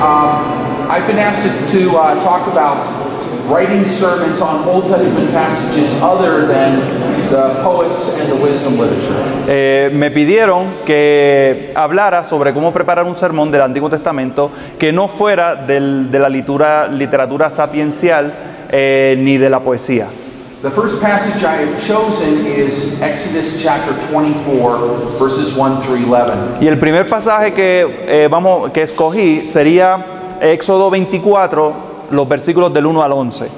Um, I've been asked to, uh, talk about writing sermons on Old Testament passages other than the poets and the wisdom literature. Eh, me pidieron que hablara sobre cómo preparar un sermón del Antiguo Testamento que no fuera de la literatura sapiencial eh, ni de la poesía. The first passage I have chosen is Exodus chapter 24, verses 1 through 11. Y el primer pasaje que, eh, vamos, que escogí sería Éxodo 24, los versículos del 1 al 11.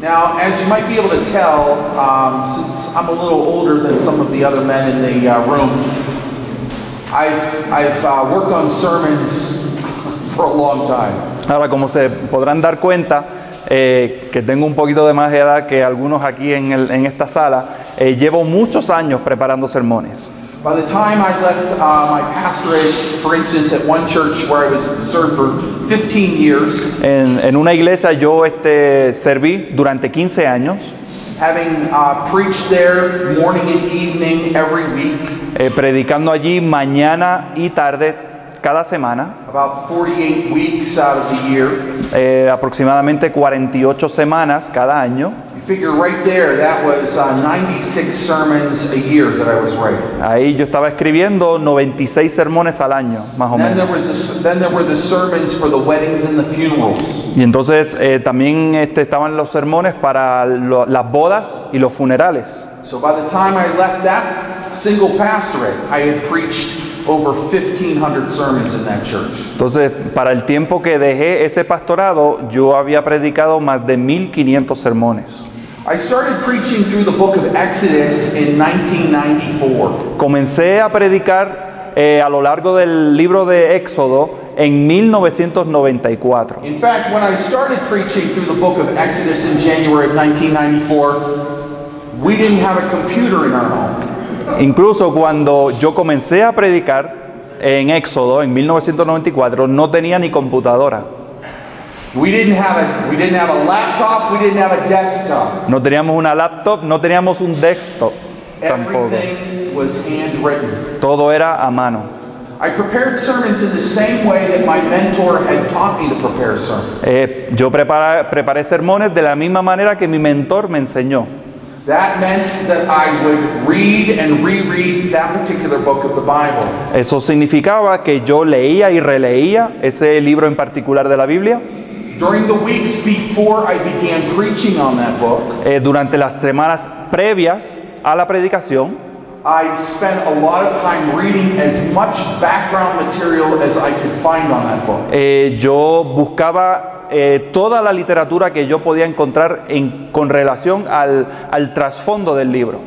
Now, as you might be able to tell, um, since I'm a little older than some of the other men in the uh, room, I've, I've uh, worked on sermons for a long time. Ahora, como se podrán dar cuenta, eh, que tengo un poquito de más edad que algunos aquí en, el- en esta sala, eh, llevo muchos años preparando sermones. By the time I left uh, my pastorate, for instance, at one church where I was served for 15 years, En, en una iglesia yo este, serví durante 15 años, having uh, preached there morning and evening every week, eh, predicando allí mañana y tarde cada semana, about 48 weeks out of the year. eh, aproximadamente 48 semanas cada año. You figure right there, that was uh, 96 sermons a year that I was writing. Ahí yo estaba escribiendo 96 sermones al año, más o menos. Y entonces eh, también este, estaban los sermones para lo- las bodas y los funerales. So by the time I left that single pastorate, I had preached over 1,500 sermons in that church. Entonces, para el tiempo que dejé ese pastorado, yo había predicado más de 1500 sermones. I started preaching through the book of Exodus in 1994. Comencé a predicar eh, a lo largo del libro de Éxodo en 1994. In fact, when I started preaching through the book of Exodus in January of 1994, we didn't have a computer in our home. Incluso cuando yo comencé a predicar en Éxodo en 1994, no tenía ni computadora. We didn't have a we didn't have a laptop, we didn't have a desktop. No teníamos una laptop, no teníamos un desktop tampoco. Todo era a mano. I prepared sermons in the same way that my mentor had taught me to prepare sermons. Yo preparé sermones de la misma manera que mi mentor me enseñó. That meant that I would read and reread that particular book of the Bible. Eso significaba que yo leía y releía ese libro en particular de la Biblia. During the weeks before I began preaching on that book, Eh, durante las semanas previas a la predicación, I spent a lot of time reading as much background material as I could find on that book. eh, yo buscaba eh, toda la literatura que yo podía encontrar en- con relación al, al trasfondo del libro.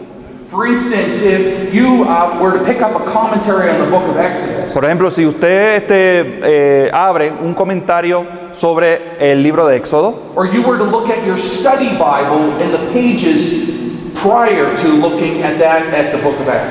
For instance, if you were to pick up a commentary on the book of Exodus, Por ejemplo, si usted este, eh, abre un comentario sobre el libro de Éxodo,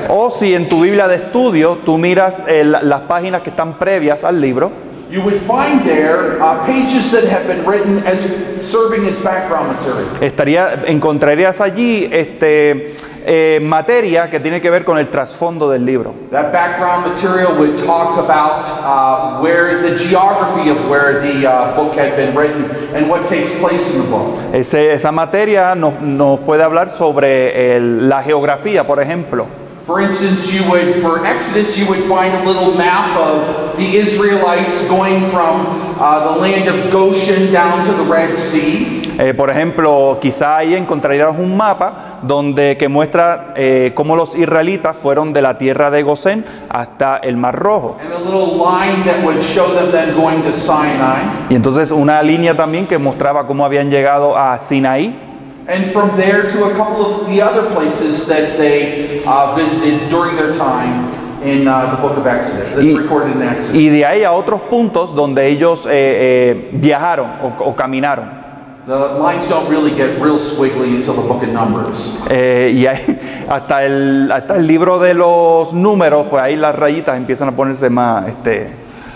o si en tu Biblia de estudio tú miras eh, la- las páginas que están previas al libro, you would find there uh, pages that have been written as serving as background material. estaría, encontrarías allí este, eh, materia que tiene que ver con el trasfondo del libro. That background material would talk about uh, where the geography of where the uh, book had been written and what takes place in the book. Ese- esa materia nos, nos puede hablar sobre el- la geografía, por ejemplo. For instance, you would, for Exodus, you would find a little map of the Israelites going from uh, the land of Goshen down to the Red Sea. Eh, por ejemplo, quizá ahí encontrarías un mapa donde que muestra eh, cómo los israelitas fueron de la tierra de Gosén hasta el Mar Rojo. And a little line that would show them then going to Sinai. Y entonces una línea también que mostraba cómo habían llegado a Sinaí. And from there to a couple of the other places that they uh, visited during their time in uh, the book of Exodus. That's Y- recorded in Exodus. Y de ahí a otros puntos donde ellos eh, eh, viajaron o, o caminaron. The lines don't really get real squiggly until the book of Numbers. Eh, y ahí, hasta, el, hasta el libro de los números, pues ahí las rayitas empiezan a ponerse más, este,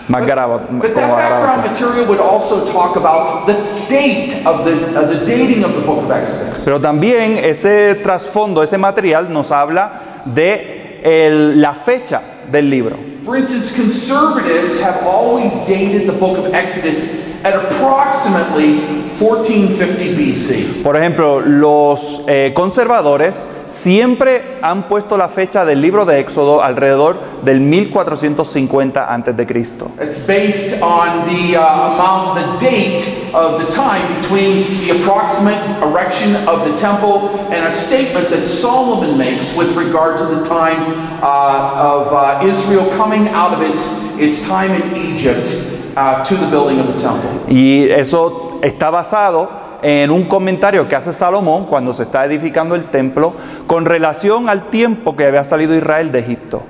más grava- But that background material would also talk about the date of the, of the dating of the book of Exodus. Pero también ese trasfondo, ese material nos habla de el- la fecha del libro. For instance, conservatives have always dated the book of Exodus at approximately 1450 BC. Por ejemplo, los eh, conservadores siempre han puesto la fecha del libro de Éxodo alrededor del 1450 antes de Cristo. It's based on the uh, amount, the date of the time between the approximate erection of the temple and a statement that Solomon makes with regard to the time uh, of uh, Israel coming out of its, its time in Egypt uh, to the building of the temple. Y eso está basado en un comentario que hace Salomón cuando se está edificando el templo con relación al tiempo que había salido Israel de Egipto.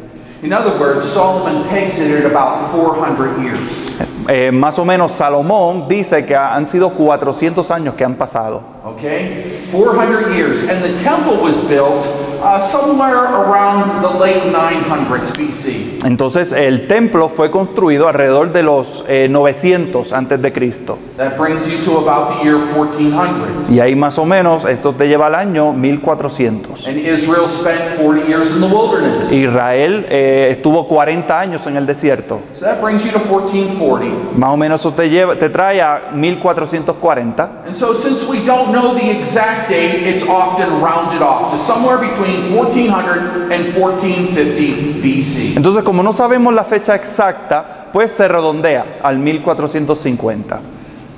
In other words, Solomon pegs it at about 400 years. Eh, más o menos Salomón dice que han sido 400 años que han pasado. Okay? 400 years. And the temple was built uh, somewhere around the late 900s BC. Entonces el templo fue construido alrededor de los eh, 900 antes de Cristo. That brings you to about the year 1400. Y ahí más o menos esto te lleva al año 1400. And Israel spent 40 years in the wilderness. Israel eh, estuvo 40 años en el desierto. So that brings you to 1440. Más o menos eso te, lleva, te trae a 1440. And so, since we don't know the exact date, it's often rounded off to somewhere between 1400 and 1450 BC. Entonces, como no sabemos la fecha exacta, pues se redondea al 1450.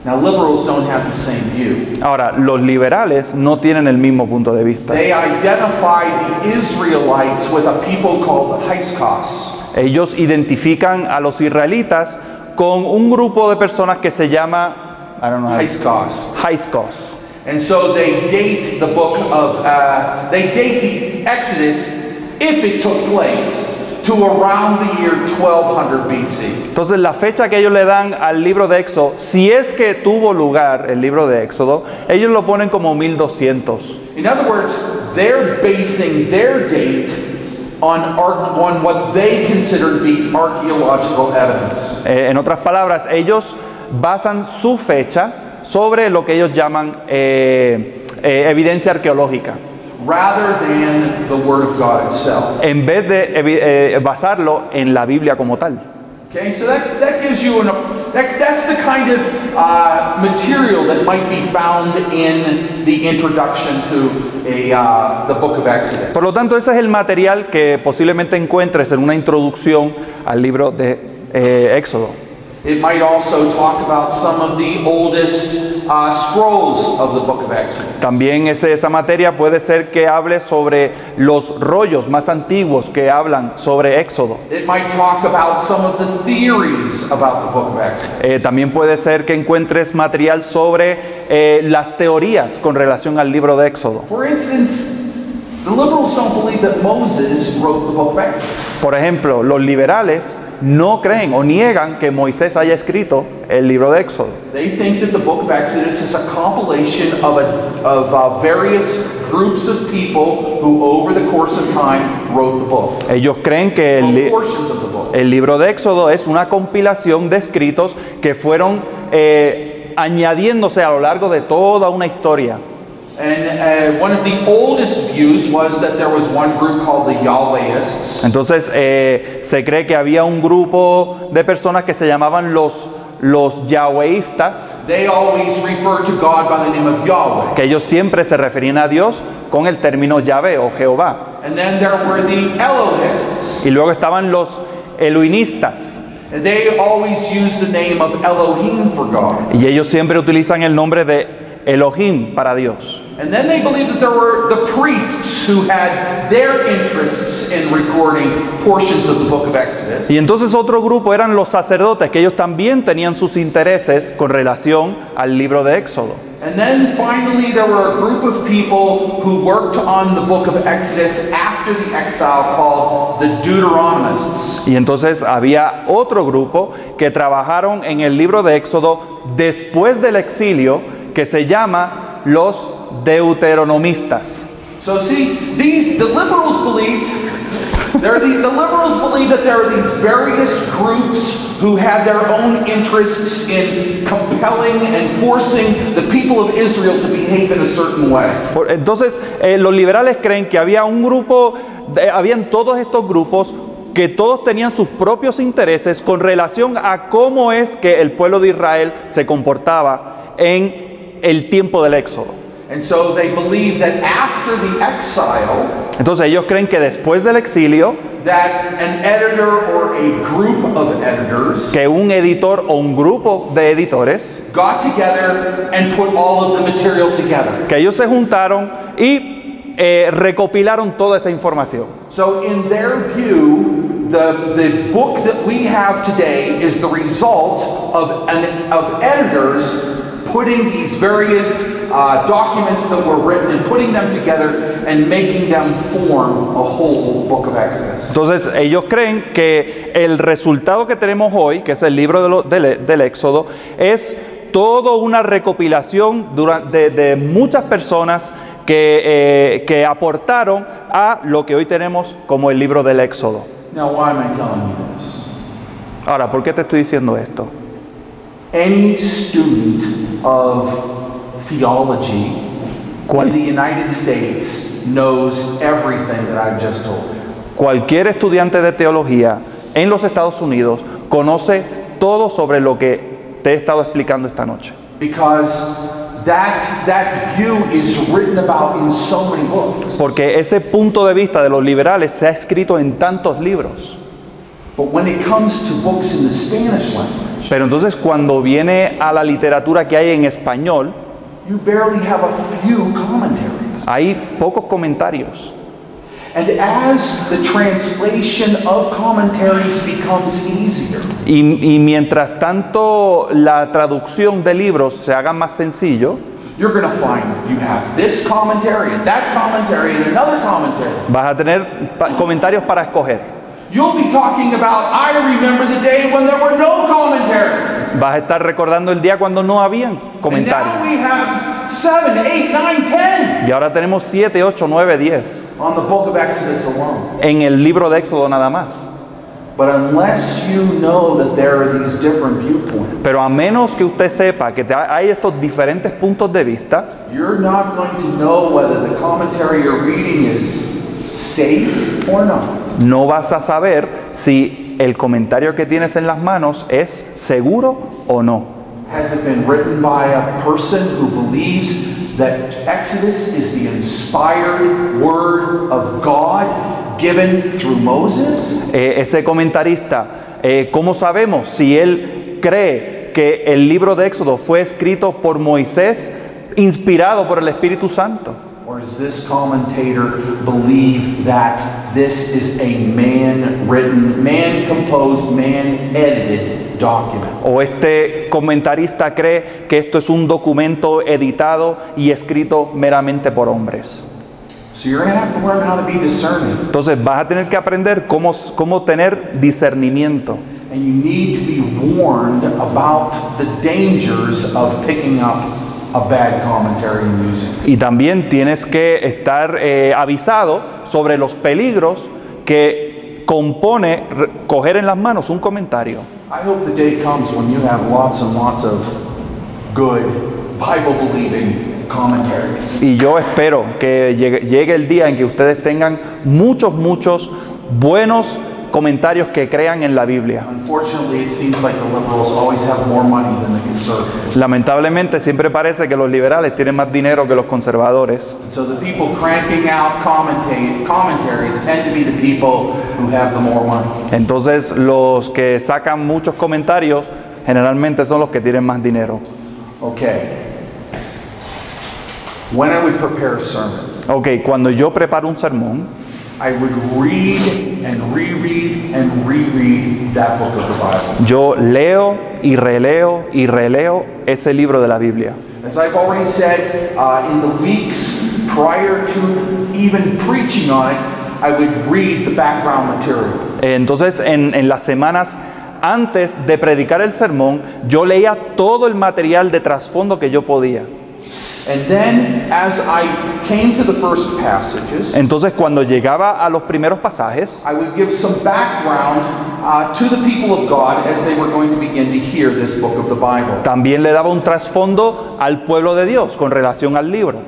Now, liberals don't have the same view. Ahora, los liberales no tienen el mismo punto de vista. They identify the Israelites with a people called the. Ellos identifican a los israelitas con un grupo de personas que se llama, I don't know, how. And so they date the book of, uh, they date the Exodus, if it took place, to around the year 1200 BC. Entonces la fecha que ellos le dan al libro de Éxodo, si es que tuvo lugar el libro de Éxodo, ellos lo ponen como 1200. In other words, they're basing their date on, on what they consider to be archaeological evidence. Eh, en otras palabras, ellos basan su fecha sobre lo que ellos llaman eh, eh, evidencia arqueológica, rather than the Word of God itself. en vez de eh, basarlo en la Biblia como tal. Okay, so that, that gives you an, that, that's the kind of uh, material that might be found in the introduction to a, uh, the book of Exodus. Por lo tanto, ese es el material que posiblemente encuentres en una introducción al libro de eh, Éxodo. It might also talk about some of the oldest uh, scrolls of the book of Exodus. También ese- esa materia puede ser que hable sobre los rollos más antiguos que hablan sobre Éxodo. It might talk about some of the theories about the book of Exodus. Eh, también puede ser que encuentres material sobre eh, las teorías con relación al libro de Éxodo. For instance, the liberals don't believe that Moses wrote the book of Exodus. Por ejemplo, los liberales no creen o niegan que Moisés haya escrito el libro de Éxodo. They think that the book of Exodus is a compilation of, a, of uh, various groups of people who, over the course of time, wrote the book. Ellos creen que el, li- el libro de Éxodo es una compilación de escritos que fueron eh, añadiéndose a lo largo de toda una historia. And one of the oldest views was that there was one group called the Yahwehists. Entonces eh, se cree que había un grupo de personas que se llamaban los, los yahweístas, They always referred to God by the name of Yahweh. que ellos siempre se referían a Dios con el término Yahvé o Jehová. And then there were the Elohists. Y luego estaban los eloínistas, And they always used the name of Elohim for God. y ellos siempre utilizan el nombre de Elohim para Dios. And then they believed that there were the priests who had their interests in recording portions of the book of Exodus. Y entonces otro grupo eran los sacerdotes, que ellos también tenían sus intereses con relación al libro de Éxodo. And then finally, there were a group of people who worked on the book of Exodus after the exile called the Deuteronomists. Y entonces había otro grupo que trabajaron en el libro de Éxodo después del exilio que se llama los deuteronomistas. So, see, these, the liberals believe, they're the, the liberals believe that there are these various groups who had their own interests in compelling and forcing the people of Israel to behave in a certain way. Entonces eh, los liberales creen que había un grupo, habían todos estos grupos que todos tenían sus propios intereses con relación a cómo es que el pueblo de Israel se comportaba en el tiempo del Éxodo. And so they believe that after the exile, Entonces ellos creen que después del exilio, that an editor or a group of editors que un editor o un grupo de editores, got together and put all of the material together. que ellos se juntaron y eh, recopilaron toda esa información. So, in their view, the, the book that we have today is the result of, an, of editors putting these various uh, documents that were written and putting them together and making them form a whole book of Exodus. Entonces ellos creen que el resultado que tenemos hoy, que es el libro de lo- del, del Éxodo, es toda una recopilación de, de muchas personas que, eh, que aportaron a lo que hoy tenemos como el libro del Éxodo. Now, why am I telling you this? Ahora, ¿por qué te estoy diciendo esto? Any student of theology in the United States knows everything that I've just told you. Cualquier estudiante de teología en los Estados Unidos conoce todo sobre lo que te he estado explicando esta noche. Because that, that view is written about in so many books. Porque ese punto de vista de los liberales se ha escrito en tantos libros. But when it comes to books in the Spanish language, Pero entonces cuando viene a la literatura que hay en español, you barely have a few commentaries. hay pocos comentarios. And as the translation of commentaries becomes easier, Y, y mientras tanto la traducción de libros se haga más sencillo, you're going to find you have this commentary and that commentary and another commentary. vas a tener pa- comentarios para escoger. You'll be talking about, I remember the day when there were no commentaries. Vas a estar recordando el día cuando no habían And now comentarios. we have seven, eight, nine, ten Y ahora tenemos 7, 8, 9, 10 on the book of Exodus alone. en el libro de Éxodo nada más. But unless you know that there are these different viewpoints, Pero a menos que usted sepa que hay estos diferentes puntos de vista, you're not going to know whether the commentary you're reading is safe or not. no vas a saber si el comentario que tienes en las manos es seguro o no. Has it been written by a person who believes that Exodus is the inspired word of God given through Moses? Eh, ese comentarista, eh, ¿cómo sabemos si él cree que el libro de Éxodo fue escrito por Moisés, inspirado por el Espíritu Santo? Or does this commentator believe that this is a man written, man composed, man edited document? ¿O este comentarista cree que esto es un documento editado y escrito meramente por hombres? So you're going to have to learn how to be discerning. Entonces vas a tener que aprender cómo, cómo tener discernimiento. And you need to be warned about the dangers of picking up a bad commentary using it. Y también tienes que estar eh, avisado sobre los peligros que compone coger en las manos un comentario. I hope the day comes when you have lots and lots of good, Bible believing commentaries. Y yo espero que llegue, llegue el día en que ustedes tengan muchos, muchos buenos comentarios que crean en la Biblia. Lamentablemente siempre parece que los liberales tienen más dinero que los conservadores. So the people cranking out commentate, commentaries tend to be the people who have the more money. Entonces los que sacan muchos comentarios generalmente son los que tienen más dinero. Okay. When I would prepare a sermon, Ok, cuando yo preparo un sermón, I would read and reread and reread that book of the Bible. yo leo y releo y releo ese libro de la Biblia. As I've already said, uh, in the weeks prior to even preaching on it, I would read the background material. Entonces, en, en las semanas antes de predicar el sermón, yo leía todo el material de trasfondo que yo podía. And then, as I came to the first passages, Entonces, cuando llegaba a los primeros pasajes, I would give some background uh, to the people of God as they were going to begin to hear this book of the Bible. también le daba un trasfondo al pueblo de Dios con relación al libro.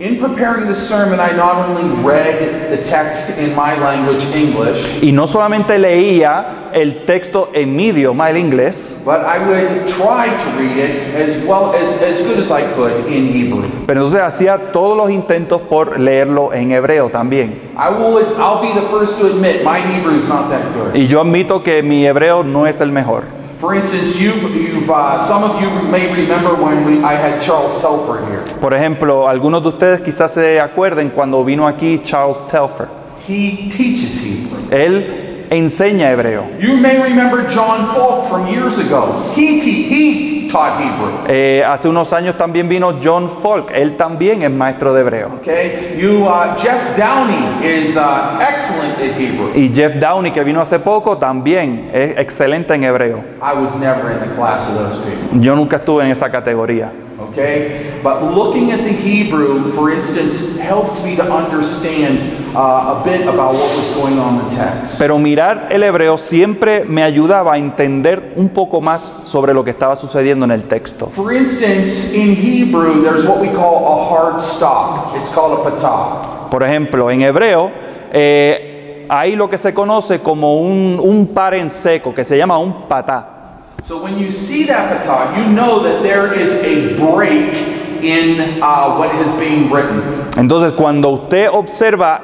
In preparing this sermon, I not only read the text in my language, English, Y no solamente leía el texto en mi idioma, el inglés, but I would try to read it as well as, as good as I could in Hebrew. pero entonces hacía todos los intentos por leerlo en hebreo también. I will, I'll be the first to admit my Hebrew is not that good. Y yo admito que mi hebreo no es el mejor. For instance, you've, you've uh, some of you may remember when we, I had Charles Telford here. Por ejemplo, algunos de ustedes quizás se acuerden cuando vino aquí Charles Telfer. He teaches Hebrew. Él enseña hebreo. You may remember John Falk from years ago. He, he taught Hebrew. Eh, hace unos años también vino John Falk. Él también es maestro de hebreo. Okay, you uh, Jeff Downey is uh, excellent at Hebrew. Y Jeff Downey, que vino hace poco, también es excelente en hebreo. I was never in the class of those people. Yo nunca estuve en esa categoría. Okay, but looking at the Hebrew, for instance, helped me to understand uh, a bit about what was going on in the text. Pero mirar el hebreo siempre me ayudaba a entender un poco más sobre lo que estaba sucediendo en el texto. For instance, in Hebrew, there's what we call a hard stop. It's called a patah. Por ejemplo, en hebreo eh, hay lo que se conoce como un, un par en seco, que se llama un patá. So when you see that patah, you know that there is a break in uh, what is being written. Entonces, cuando usted observa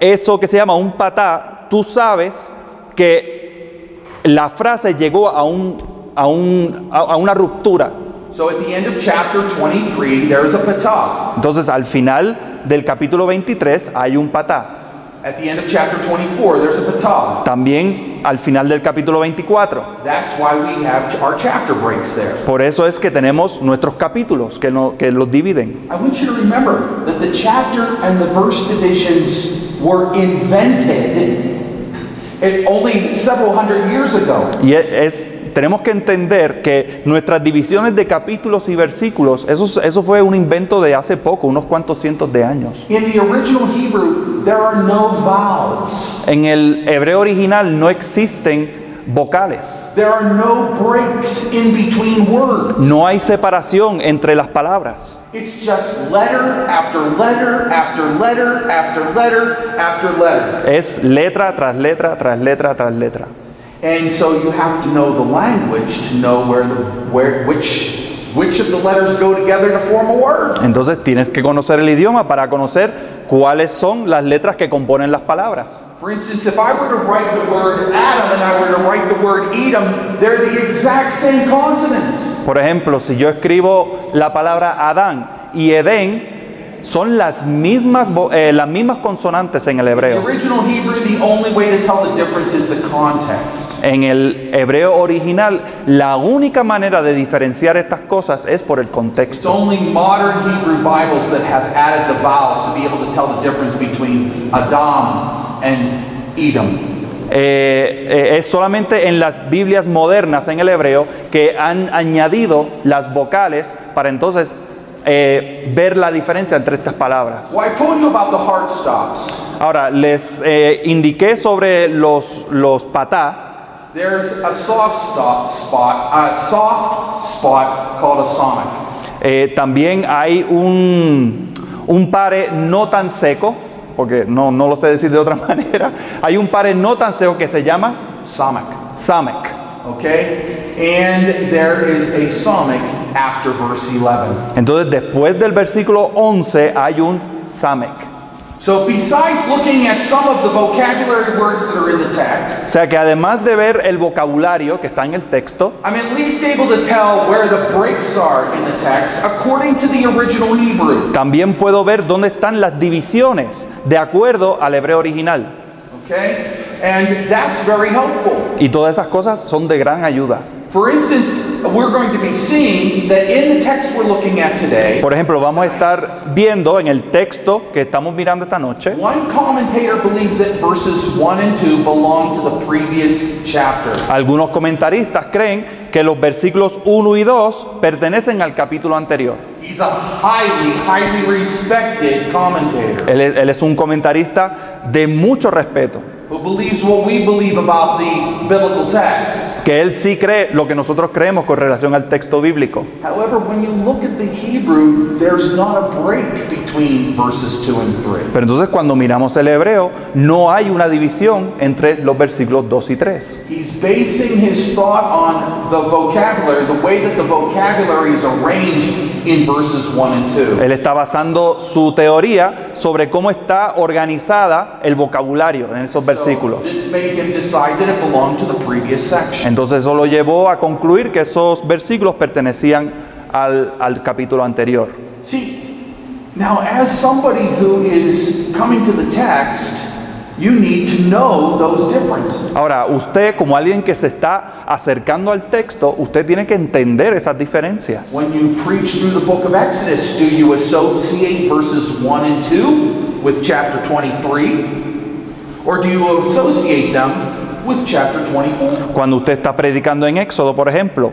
eso que se llama un patá, tú sabes que la frase llegó a, un, a, un- a- a una ruptura. So at the end of chapter 23, there's a patah. Entonces, al final del capítulo 23 hay un patá. At the end of chapter 24, there's a patah. También al final del capítulo 24. That's why we have our chapter breaks there. Por eso es que tenemos nuestros capítulos que, no- que los dividen. I want you to remember that the chapter and the verse divisions were invented only several hundred years ago. Y e- es, tenemos que entender que nuestras divisiones de capítulos y versículos, eso, eso fue un invento de hace poco, unos cuantos cientos de años. In the original Hebrew, there are no vowels. En el hebreo original no existen vocales, There are no breaks in between words. no hay separación entre las palabras. It's just letter after letter after letter after letter after letter. Es letra tras letra tras letra tras letra. And so you have to know the language to know where the where which which of the letters go together to form a word. Entonces tienes que conocer el idioma para conocer cuáles son las letras que componen las palabras. For instance, if I were to write the word Adam and I were to write the word Edom, they're the exact same consonants. Por ejemplo, si yo escribo la palabra Adán y Edén, son las mismas, eh, las mismas consonantes en el hebreo. En el hebreo original, la única manera de diferenciar estas cosas es por el It's contexto. only modern Hebrew Bibles that have added the vowels to be able to tell the difference between Adam and Edom. Eh, eh, es solamente en las Biblias modernas en el hebreo que han añadido las vocales para entonces eh, ver la diferencia entre estas palabras. Ahora, les eh, indiqué sobre los, los patá. There's a soft stop spot, a soft spot called a sonic. Eh, también hay un, un pare no tan seco, porque no, no lo sé decir de otra manera. Hay un pare no tan seco que se llama Sonic. samek. Okay? And there is a sonic after verse 11. Entonces, después del versículo 11 hay un samek. So, besides looking at some of the vocabulary words that are in the text, O sea que además de ver el vocabulario que está en el texto, I'm at least able to tell where the breaks are in the text according to the original Hebrew. también puedo ver dónde están las divisiones de acuerdo al hebreo original. Okay? And that's very helpful. Y todas esas cosas son de gran ayuda. For instance, we're going to be seeing that in the text we're looking at today, Por ejemplo, vamos a estar viendo en el texto que estamos mirando esta noche, one commentator believes that verses 1 and 2 belong to the previous chapter. algunos comentaristas creen que los versículos 1 y 2 pertenecen al capítulo anterior. He's a highly, highly respected commentator. Él es, él es un comentarista de mucho respeto. Who believes what we believe about the biblical text. que él sí cree lo que nosotros creemos con relación al texto bíblico. However, when you look at the Hebrew, there's not a break between verses 2 and 3. Pero entonces cuando miramos el hebreo, no hay una división entre los versículos 2 y 3. He's basing his thought on the vocabulary, the way that the vocabulary is arranged in verses 1 and 2. Él está basando su teoría sobre cómo está organizada el vocabulario en esos versículos. This made him decide that it belonged to the previous section. Entonces eso lo llevó a concluir que esos versículos pertenecían al, al capítulo anterior. See, now as somebody who is coming to the text, you need to know those differences. Ahora, usted como alguien que se está acercando al texto, usted tiene que entender esas diferencias. When you preach through the book of Exodus, do you associate verses 1 and 2 with chapter 23? Or do you associate them with chapter 24? Cuando usted está predicando en Éxodo, por ejemplo,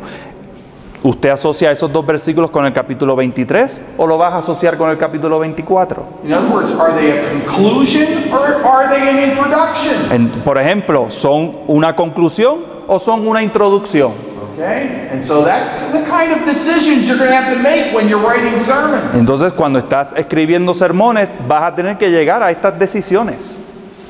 ¿usted asocia esos dos versículos con el capítulo 23 o lo vas a asociar con el capítulo 24? In other words, are they a conclusion or are they an introduction? En- por ejemplo, ¿son una conclusión o son una introducción? Okay? And so that's the kind of decisions you're going to have to make when you're writing sermons. Entonces, cuando estás escribiendo sermones, vas a tener que llegar a estas decisiones.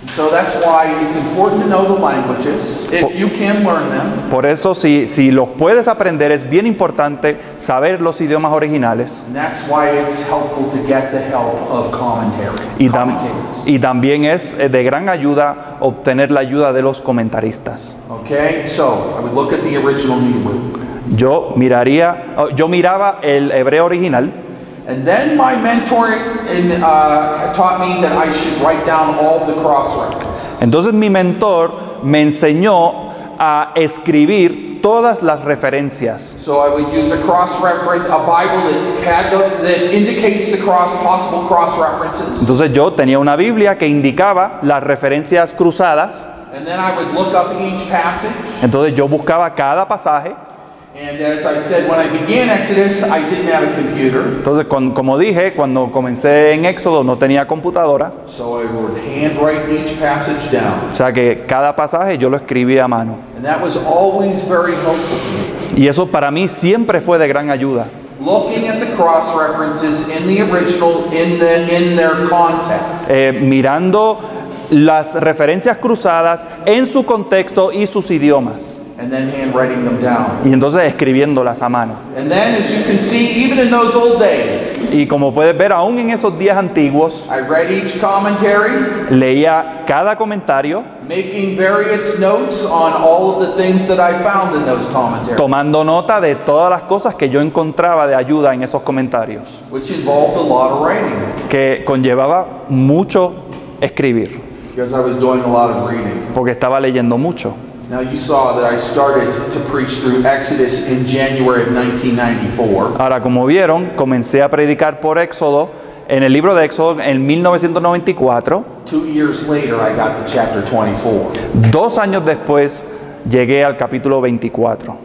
So that's why it's important to know the languages if you can learn them. Por eso, si, si los puedes aprender, es bien importante saber los idiomas originales. And that's why it's helpful to get the help of commentary. Y, tam- commentators. y también es eh, de gran ayuda obtener la ayuda de los comentaristas. Okay? So I would look at the original Hebrew. Yo miraría, oh, yo miraba el hebreo original And then my mentor in, uh, taught me that I should write down all the cross references. Entonces mi mentor me enseñó a escribir todas las referencias. So I would use a cross reference, a Bible that, had that indicates the cross, possible cross references. Entonces yo tenía una Biblia que indicaba las referencias cruzadas. And then I would look up each passage. Entonces yo buscaba cada pasaje. And as I said, when I began Exodus, I didn't have a computer. Entonces, como dije, cuando comencé en Éxodo no tenía computadora. So I would handwrite each passage down. O sea que cada pasaje yo lo escribía a mano. And that was always very helpful to me. Y eso para mí siempre fue de gran ayuda. Looking at the cross references in the original, in, the, in their context. Mirando las referencias cruzadas en su contexto y sus idiomas. And then handwriting them down. Y entonces escribiéndolas a mano. And then, as you can see, even in those old days, Y como puedes ver, aún en esos días antiguos, I read each commentary, leía cada comentario, making various notes on all of the things that I found in those commentaries, tomando nota de todas las cosas que yo encontraba de ayuda en esos comentarios, which involved a lot of writing que conllevaba mucho escribir, because I was doing a lot of reading. porque estaba leyendo mucho. Now, you saw that I started to preach through Exodus in January of 1994. Ahora, como vieron, comencé a predicar por Éxodo, en el libro de Éxodo en 1994. Two years later, I got to chapter 24. Dos años después llegué al capítulo 24.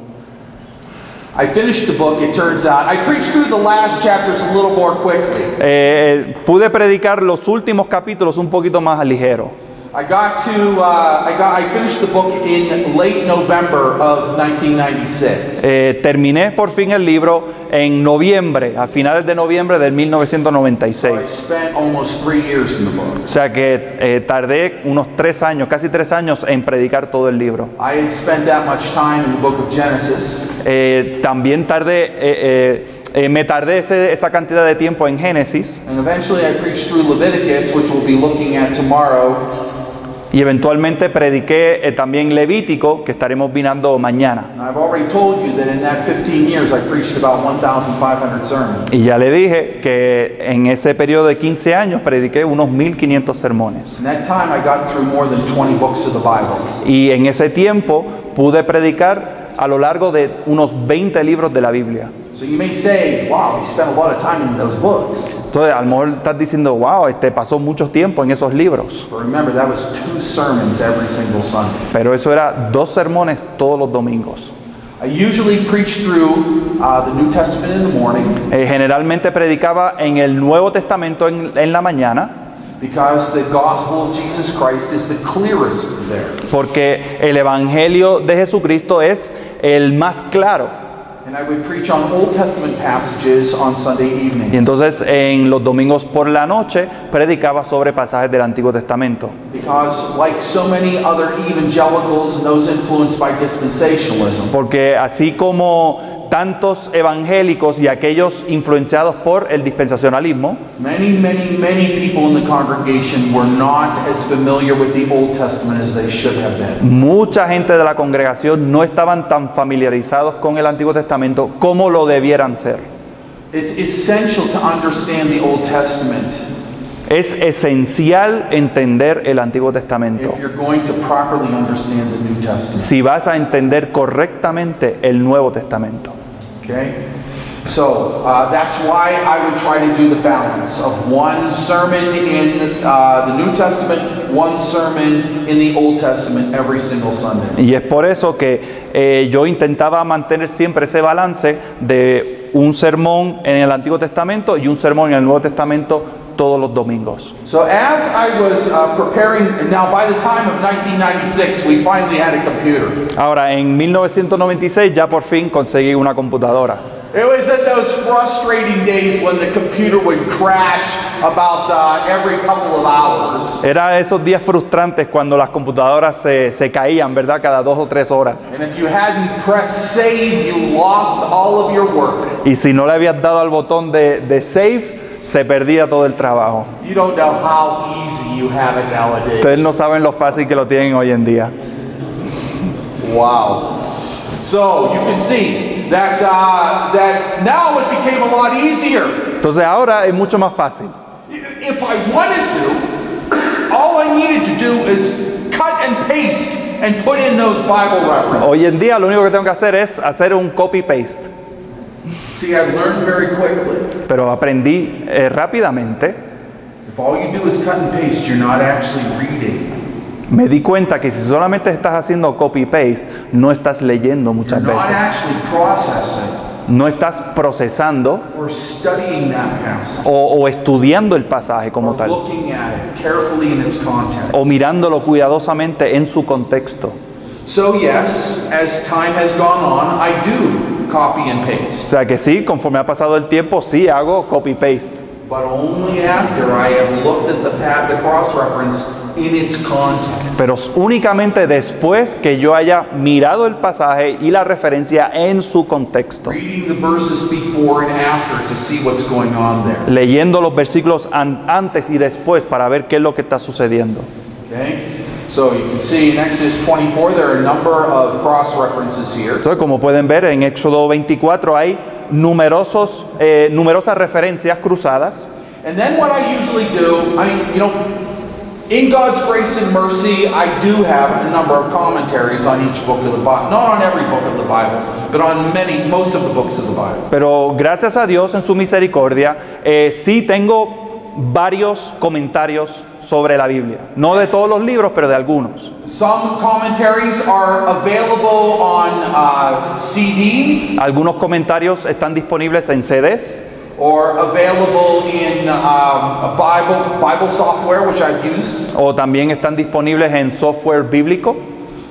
I finished the book, it turns out. I preached through the last chapters a little more quickly. Eh, pude predicar los últimos capítulos un poquito más ligero. I got to, uh, I got, I finished the book in late November of 1996. Eh, terminé por fin el libro en noviembre, a finales de noviembre del I 1996. spent almost three years in the book. O sea que eh, tardé unos tres años, casi tres años en predicar todo el libro. I had spent that much time in the book of Genesis. Eh, también tardé, eh, me tardé ese- esa cantidad de tiempo en Génesis And eventually I preached through Leviticus, which we'll be looking at tomorrow. Y eventualmente prediqué eh, también Levítico, que estaremos vinando mañana. And I've already told you that in that 15 years I preached about 1,500 sermons. Y ya le dije que en ese periodo de 15 años prediqué unos 1500 sermones. In that time I got through more than 20 books of the Bible. Y en ese tiempo pude predicar a lo largo de unos 20 libros de la Biblia. So you may say, wow, you spent a lot of time in those books. Entonces, a lo mejor estás diciendo, wow, este pasó mucho tiempo en esos libros. But remember, that was two sermons every single Sunday. Pero eso era dos sermones todos los domingos. I usually preach through the New Testament in the morning, generalmente predicaba en el Nuevo Testamento en, en la mañana because the gospel of Jesus Christ is the clearest there. porque el Evangelio de Jesucristo es el más claro. And I would preach on Old Testament passages on Sunday Y evening entonces en los domingos por la noche predicaba sobre pasajes del Antiguo Testamento. because, like so many other evangelicals and those influenced by dispensationalism, Porque así como tantos evangélicos y aquellos influenciados por el dispensacionalismo, many, many, many people in the congregation were not as familiar with the Old Testament as they should have been. mucha gente de la congregación no estaban tan familiarizados con el Antiguo Testamento como lo debieran ser. It's essential to understand the Old Testament Es esencial entender el Antiguo Testamento if you're going to properly understand the New Testament. si vas a entender correctamente el Nuevo Testamento. Okay? So uh, that's why I would try to do the balance of one sermon in uh, the New Testament, one sermon in the Old Testament every single Sunday. Y es por eso que eh, yo intentaba mantener siempre ese balance de un sermón en el Antiguo Testamento y un sermón en el Nuevo Testamento todos los domingos. So as I was uh, preparing, and now by the time of 1996, we finally had a computer. Ahora, en 1996 ya por fin conseguí una computadora. It was in those frustrating days when the computer would crash about uh, every couple of hours. Era esos días frustrantes cuando las computadoras se, se caían, ¿verdad? Cada dos o tres horas. And if you hadn't pressed save, you lost all of your work. Y si no le habías dado al botón de, de save, se perdía todo el trabajo. You don't know how easy you have it nowadays. Ustedes no saben lo fácil que lo tienen hoy en día. Wow. So you can see that uh, that now it became a lot easier. Entonces ahora es mucho más fácil. If I wanted to, all I needed to do is cut and paste and put in those Bible references. Hoy en día lo único que tengo que hacer es hacer un copy-paste. See, I learned very quickly. Pero aprendí eh, rápidamente, If all you do is cut and paste, you're not actually reading. me di cuenta que si solamente estás haciendo copy-paste, no estás leyendo You're muchas not veces. actually processing No estás procesando or studying that passage. o, o estudiando el pasaje como or tal. looking at it carefully in its context. O mirándolo cuidadosamente en su contexto. So yes, as time has gone on, I do copy and O paste, sea que sí, conforme ha pasado el tiempo, sí hago copy-paste. but only after I have looked at the pa- the cross reference in its context. Pero únicamente después que yo haya mirado el pasaje y la referencia en su contexto. Reading the verses before and after to see what's going on there. leyendo los versículos an- antes y después para ver qué es lo que está sucediendo. Okay? So you can see in Exodus 24 there are a number of cross references here. Entonces, como pueden ver, en Éxodo 24 hay numerosos, eh, numerosas referencias cruzadas. And then what I usually do, I mean, you know, in God's grace and mercy, I do have a number of commentaries on each book of the Bible. Not on every book of the Bible, but on many, most of the books of the Bible. Pero gracias a Dios en su misericordia, eh, sí tengo varios comentarios sobre la Biblia. No de todos los libros, pero de algunos. Some commentaries are available on uh, CDs Algunos comentarios están disponibles en CDs or available in um, a Bible Bible software, which I've used. o también están disponibles en software bíblico.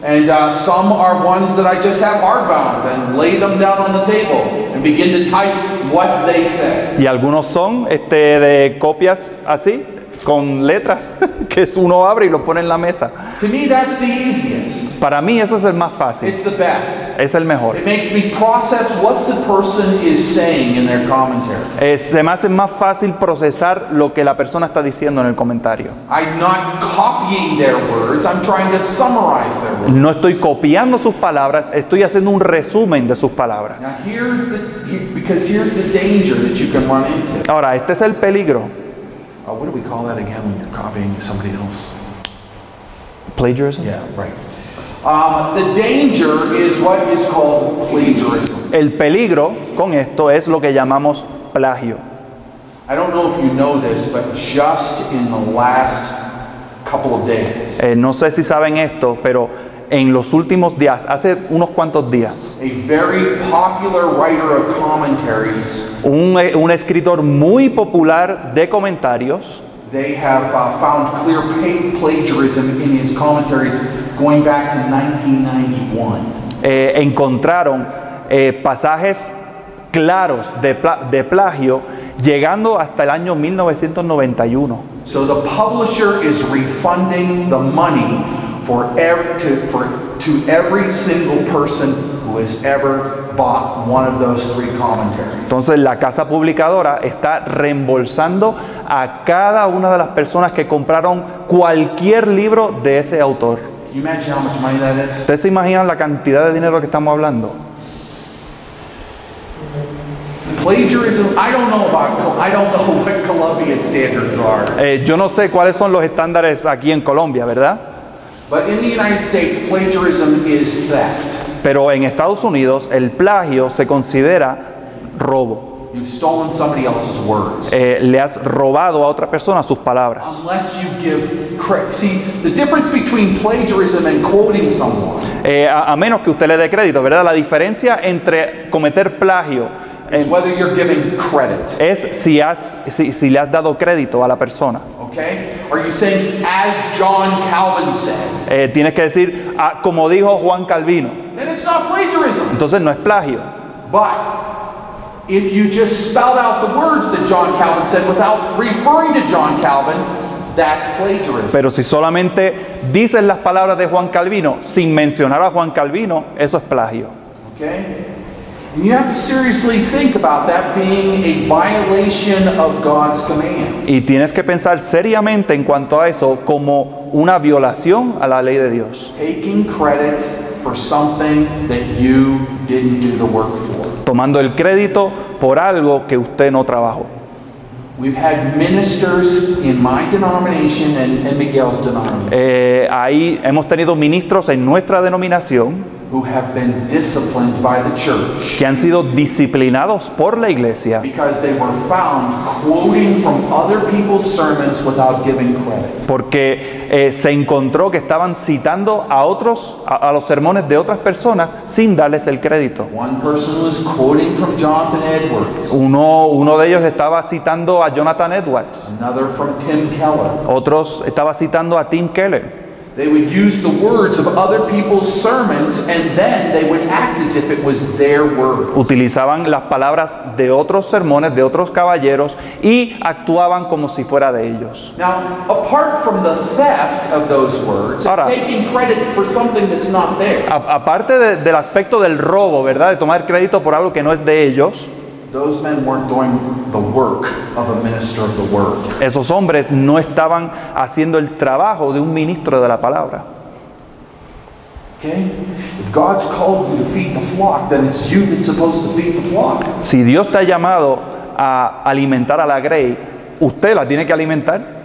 And uh, some are ones that I just have hardbound and lay them down on the table and begin to type what they say. Y algunos son este, de copias así, con letras, que uno abre y lo pone en la mesa. To me, that's the easiest. Para mí ese es el más fácil, It's the best. es el mejor. It makes me process what the person is saying in their commentary. Eh, se me hace más fácil procesar lo que la persona está diciendo en el comentario. I'm not copying their words, I'm trying to summarize their words. No estoy copiando sus palabras, estoy haciendo un resumen de sus Now, palabras. here's the, he- because here's the danger that you can run into. Ahora, este es el peligro. Uh, what do we call that again when you're copying somebody else? Plagiarism. Yeah, right. Um, the danger is what is called plagiarism. El peligro con esto es lo que llamamos plagio. I don't know if you know this, but just in the last couple of days, Eh, no sé si saben esto, pero en los últimos días, hace unos cuantos días, a very popular writer of commentaries un, eh, un escritor muy popular de comentarios they have uh, found clear plagiarism in his commentaries going back to 1991. eh, encontraron eh, pasajes claros de, pla- de plagio llegando hasta el año 1991. So the publisher is refunding the money for every, to, for, to every single person who has ever bought one of those three commentaries. Entonces la casa publicadora está reembolsando a cada una de las personas que compraron cualquier libro de ese autor. Can you imagine how much money that is? ¿Ustedes se imaginan la cantidad de dinero que estamos hablando? Plagiarism, I don't know about, Col- I don't know what Columbia standards are. Yo no sé cuáles son los estándares aquí en Colombia, ¿verdad? Pero en Estados Unidos el plagio se considera robo. You've stolen somebody else's words. Eh, le has robado a otra persona sus palabras. Unless you give credit. See, the difference between plagiarism and quoting someone a, menos que usted le dé crédito, ¿verdad? La diferencia entre cometer plagio en- whether you're giving credit. es si, has, si, si le has dado crédito a la persona. Okay? Are you saying, as John Calvin said? Eh, tienes que decir, ah, como dijo Juan Calvino. Then it's not plagiarism. Entonces no es plagio. But if you just spout out the words that John Calvin said without referring to John Calvin, that's plagiarism. Pero si solamente dices las palabras de Juan Calvino sin mencionar a Juan Calvino, eso es plagio. Okay? And you have to seriously think about that being a violation of God's commands. Y tienes que pensar seriamente en cuanto a eso como una violación a la ley de Dios. Taking credit for something that you didn't do the work for. Tomando el crédito por algo que usted no trabajó. We've had ministers in my denomination and, and Miguel's denomination Eh, ahí hemos tenido ministros en nuestra denominación who have been disciplined by the church que han sido disciplinados por la iglesia because they were found quoting from other people's sermons without giving credit. porque eh, se encontró que estaban citando a otros, a, a los sermones de otras personas sin darles el crédito. One person was quoting from Jonathan Edwards, Uno, uno de ellos estaba citando a Jonathan Edwards, another from Tim Keller. otros estaba citando a Tim Keller. They would use the words of other people's sermons and then they would act as if it was their words. Utilizaban las palabras de otros sermones, de otros caballeros y actuaban como si fuera de ellos. Now, apart from the theft of those words, Ahora- taking credit for something that's not there, A- aparte de- del aspecto del robo, ¿verdad? De tomar crédito por algo que no es de ellos, those men weren't doing the work of a minister of the word. esos hombres no estaban haciendo el trabajo de un ministro de la palabra. Okay? If God's called you to feed the flock, then it's you that's supposed to feed the flock. Si Dios te ha llamado a alimentar a la grey, usted la tiene que alimentar.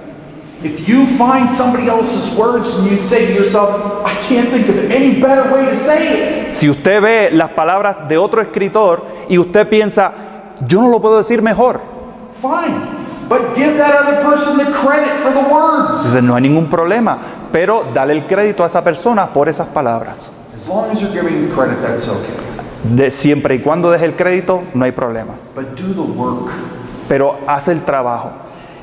If you find somebody else's words and you say to yourself, I can't think of any better way to say it, Si usted ve las palabras de otro escritor y usted piensa, yo no lo puedo decir mejor, fine. But give that other person the credit for the words. Entonces no hay ningún problema, pero dale el crédito a esa persona por esas palabras. As long as you're giving the credit, that's okay. De, siempre y cuando deje el crédito, no hay problema. But do the work. Pero hace el trabajo.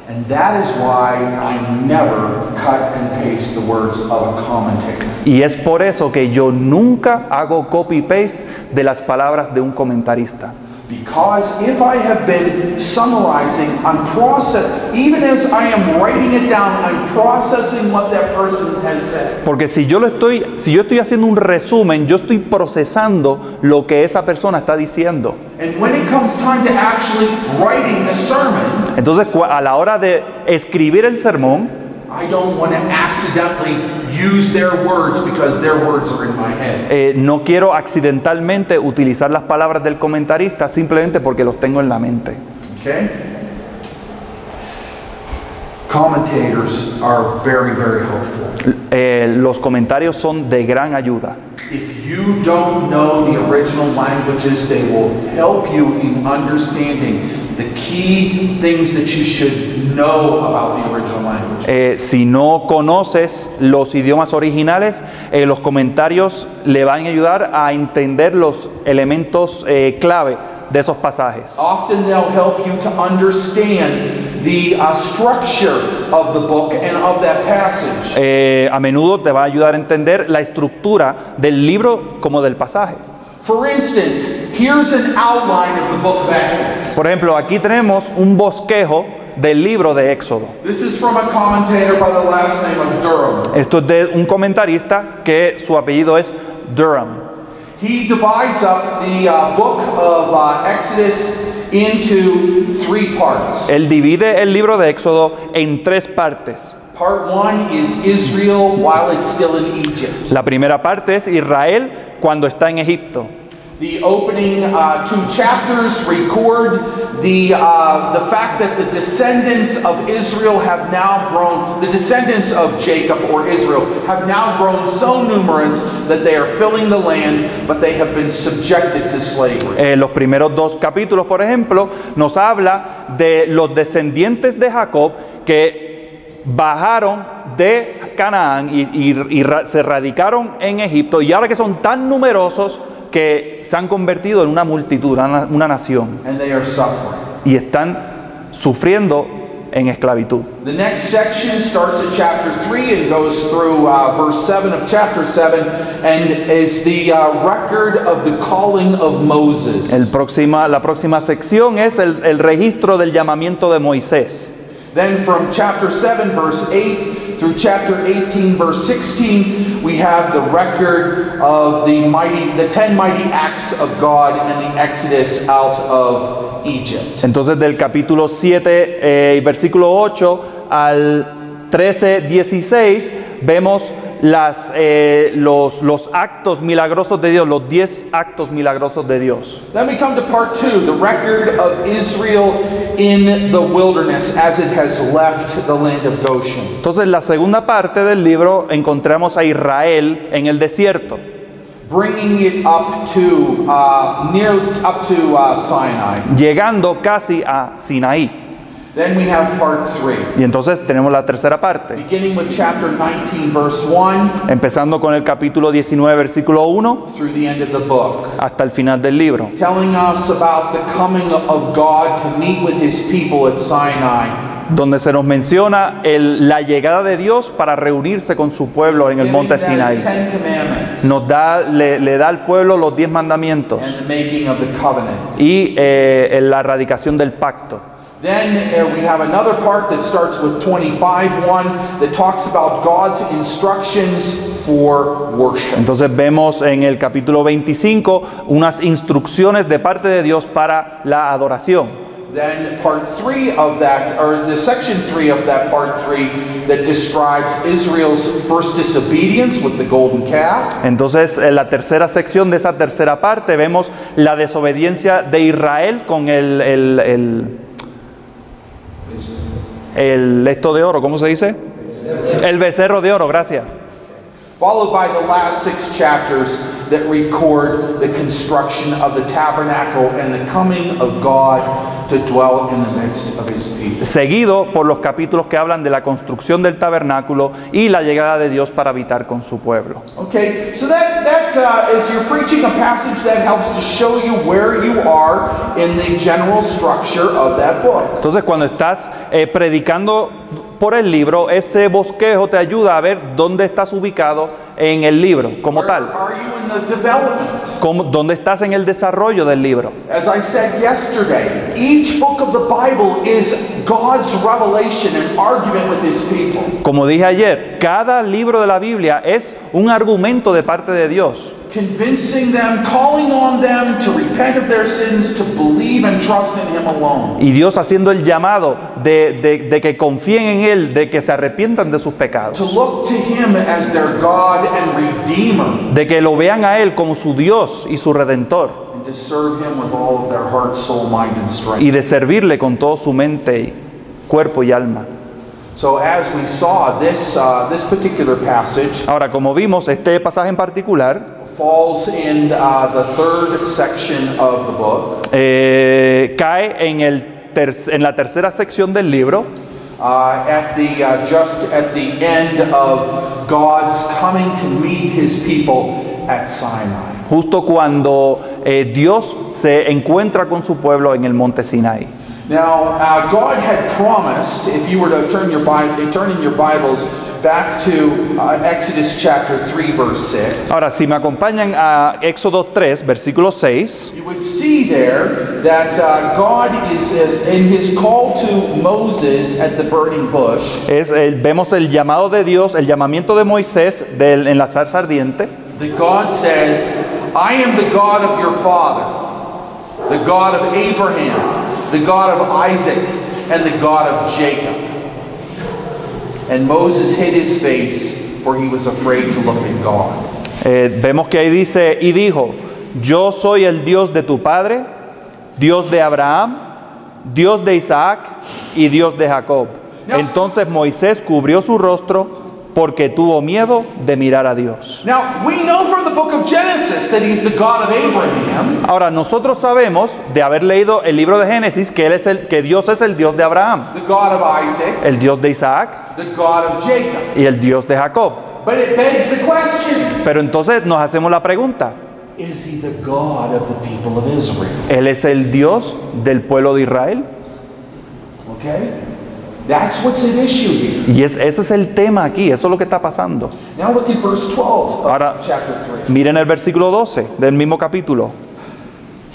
And that is why I never cut and paste the words of a commentator. Y es por eso que yo nunca hago copy-paste de las palabras de un comentarista. Because if I have been summarizing, I'm process even as I am writing it down, I'm processing what that person has said. Porque si yo lo estoy, si yo estoy haciendo un resumen, yo estoy procesando lo que esa persona está diciendo. And when it comes time to actually writing the sermon, Entonces, a la hora de escribir el sermón, I don't want to accidentally use their words because their words are in my head. eh, no quiero accidentalmente utilizar las palabras del comentarista simplemente porque los tengo en la mente. Okay? Commentators are very, very helpful. Eh, los comentarios son de gran ayuda. If you don't know the original languages, they will help you in understanding the key things that you should know about the original language. Eh, si no conoces los idiomas originales, eh, los comentarios le van a ayudar a entender los elementos eh, clave de esos pasajes. Often they'll help you to understand the uh, structure of the book and of that passage. Eh, a menudo te va a ayudar a entender la estructura del libro como del pasaje. For instance, here's an outline of the book of Exodus. Por ejemplo, aquí tenemos un bosquejo del libro de Éxodo. This is from a commentator by the last name of Durham. Esto es de un comentarista que su apellido es Durham. He divides up the uh, book of uh, Exodus into three parts. Él divide el libro de Éxodo en tres partes. Part one is Israel while it's still in Egypt. La primera parte es Israel cuando está en Egipto. The opening uh, two chapters record the, uh, the fact that the descendants of Israel have now grown, the descendants of Jacob or Israel have now grown so numerous that they are filling the land, but they have been subjected to slavery. Eh, los primeros dos capítulos, por ejemplo, nos habla de los descendientes de Jacob que bajaron de Canaán y, y- y se radicaron en Egipto y ahora que son tan numerosos que se han convertido en una multitud, una, una nación And they are suffering. y están sufriendo en esclavitud. The next section starts at chapter 3 and goes through uh, verse 7 of chapter 7 and is the uh, record of the calling of Moses. El próxima, la próxima sección es el, el registro del llamamiento de Moisés. Then from chapter 7, verse 8 through chapter 18, verse 16, we have the record of the mighty, the 10 mighty acts of God and the exodus out of Egypt. Entonces del capítulo 7 eh, versículo 8 al 13, 16 vemos las, eh, los, los actos milagrosos de Dios, los 10 actos milagrosos de Dios. Then we come to part 2, the record of Israel in the wilderness as it has left the land of Goshen. Entonces la segunda parte del libro encontramos a Israel en el desierto, Bringing it up to uh, near up to uh, Sinai. llegando casi a Sinaí. Then we have part three, Y entonces tenemos la tercera parte, beginning with chapter 19, verse 1 empezando con el capítulo 19, versículo 1 through the end of the book. hasta el final del libro. telling us about the coming of God to meet with his people at Sinai. donde se nos menciona el- la llegada de Dios para reunirse con su pueblo en el monte Sinai. Nos da, le, le da al pueblo los diez mandamientos y eh, la erradicación del pacto. Then uh, we have another part that starts with 25:1 that talks about God's instructions for worship. Entonces vemos en el capítulo 25 unas instrucciones de parte de Dios para la adoración. Then part 3 of that or the section 3 of that part 3 that describes Israel's first disobedience with the golden calf. Entonces en la tercera sección de esa tercera parte vemos la desobediencia de Israel con el, el, el, el esto de oro, ¿cómo se dice? El becerro de oro, gracias. followed by the last six chapters that record the construction of the tabernacle and the coming of God to dwell in the midst of his people. Seguido por los capítulos que hablan de la construcción del tabernáculo y la llegada de Dios para habitar con su pueblo. Okay, so that, that uh, is you're preaching a passage that helps to show you where you are in the general structure of that book. Entonces cuando estás eh, predicando por el libro, ese bosquejo te ayuda a ver dónde estás ubicado en el libro como tal, dónde estás en el desarrollo del libro. Como dije ayer, cada libro de la Biblia es un argumento de parte de Dios, convincing them, calling on them to repent of their sins, to believe and trust in Him alone. y Dios haciendo el llamado de, de- de que confíen en Él, de que se arrepientan de sus To pecados, look to Him as their God and Redeemer, de que lo vean a Él como su Dios y su Redentor, and to serve Him with all of their heart, soul, mind, and strength. y de servirle con todo su mente, cuerpo y alma. So, as we saw, this, uh, this particular passage Ahora, como vimos, este pasaje en particular falls in uh, the third section of the book. eh, cae en, el ter- en la tercera sección del libro, Uh, at the uh, just at the end of God's coming to meet His people at Sinai. justo cuando eh, Dios se encuentra con su pueblo en el monte Sinai. Now, uh, God had promised, if you were to turn your Bible, turn in your Bibles back to uh, Exodus chapter 3, verse 6, Ahora, si me acompañan a Éxodo 3, versículo 6, you would see there that uh, God is, is in his call to Moses at the burning bush. es el- vemos el llamado de Dios, el llamamiento de Moisés del- en la zarza ardiente. that God says, I am the God of your father, the God of Abraham, the God of Isaac, and the God of Jacob. And Moses hid his face, for he was afraid to look at God. Eh, vemos que ahí dice, y dijo, yo soy el Dios de tu padre, Dios de Abraham, Dios de Isaac y Dios de Jacob. Entonces Moisés cubrió su rostro porque tuvo miedo de mirar a Dios. Ahora nosotros sabemos de haber leído el libro de Génesis que él es el que Dios es el Dios de Abraham, the God of Isaac, el Dios de Isaac the God of Jacob. y el Dios de Jacob. But it begs the question Pero entonces nos hacemos la pregunta, is he the God of the people of Israel? ¿él es el Dios del pueblo de Israel? Okay? That's what's at issue here. Y es, ese es el tema aquí, eso es lo que está pasando. Now look at verse 12 of Ahora- chapter 3. Miren el versículo 12 del mismo capítulo.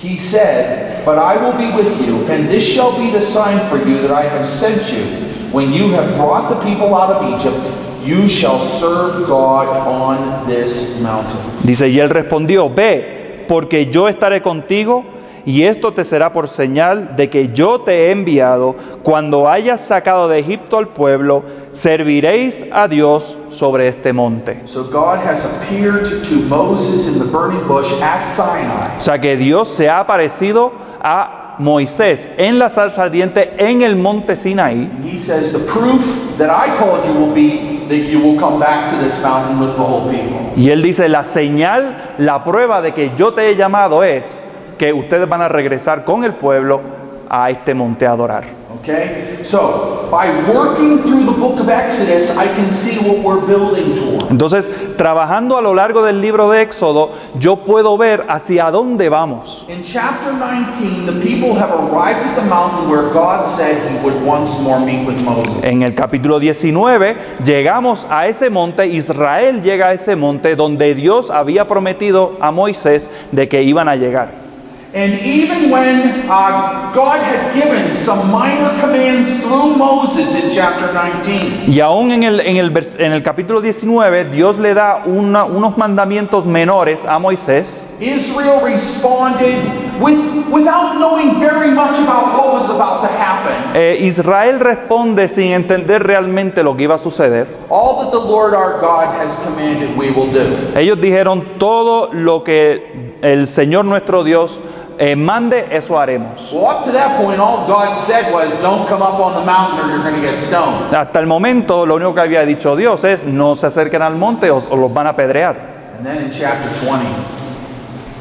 He said, But I will be with you, and this shall be the sign for you that I have sent you. When you have brought the people out of Egypt, you shall serve God on this mountain. Dice, y él respondió, ve, porque yo estaré contigo, y esto te será por señal de que yo te he enviado. Cuando hayas sacado de Egipto al pueblo, serviréis a Dios sobre este monte. So God has appeared to Moses in the burning bush at Sinai. O sea que Dios se ha aparecido a Moisés en la salsa ardiente en el monte Sinaí. And he says, The proof that I called you will be that you will come back to this mountain with the whole people. Y él dice, la señal, la prueba de que yo te he llamado es que ustedes van a regresar con el pueblo a este monte a adorar. Okay? So, by working through the book of Exodus, I can see what we're building toward. Entonces, trabajando a lo largo del libro de Éxodo, yo puedo ver hacia dónde vamos. In chapter 19, the people have arrived at the mountain where God said he would once more meet with Moses. En el capítulo 19 llegamos a ese monte, Israel llega a ese monte donde Dios había prometido a Moisés de que iban a llegar. And even when uh, God had given some minor commands through Moses in chapter 19, Y aún en el, en el, vers- en el capítulo 19 Dios le da una- unos mandamientos menores a Moisés. Israel responded with, without knowing very much about what was about to happen. Eh, Israel responde sin entender realmente lo que iba a suceder. All that the Lord our God has commanded, we will do. Ellos dijeron todo lo que el Señor nuestro Dios eh, mande, eso haremos. Well, up to that point, all God said was, Don't come up on the mountain or you're going to get stoned. Hasta el momento lo único que había dicho Dios es no se acerquen al monte o, o los van a pedrear. And then in chapter 20,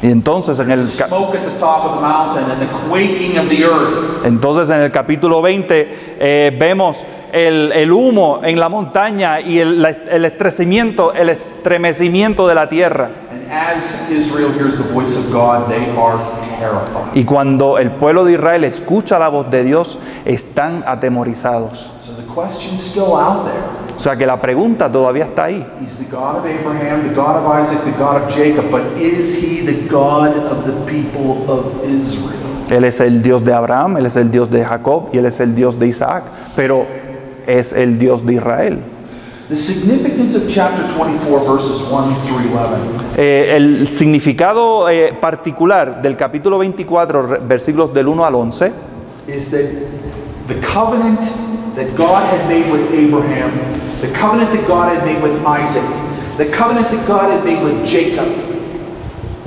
Y entonces en el, there's ca- smoke at the top of the mountain and the quaking of the earth. entonces en el capítulo 20 eh, vemos el, el humo en la montaña y el, la- el estrecimiento, el estremecimiento de la tierra. And as Israel hears the voice of God, they are terrified. Y cuando el pueblo de Israel escucha la voz de Dios, están atemorizados. So the question's still out there. O sea que la pregunta todavía está ahí. He's the God of Abraham, the God of Isaac, the God of Jacob, but is he the God of the people of Israel? Él es el Dios de Abraham, Él es el Dios de Jacob y Él es el Dios de Isaac, pero es el Dios de Israel. El significado eh, particular del capítulo 24, re- versículos del 1 al 11, is that the covenant that God had made with Abraham, the covenant that God had made with Isaac, the covenant that God had made with Jacob,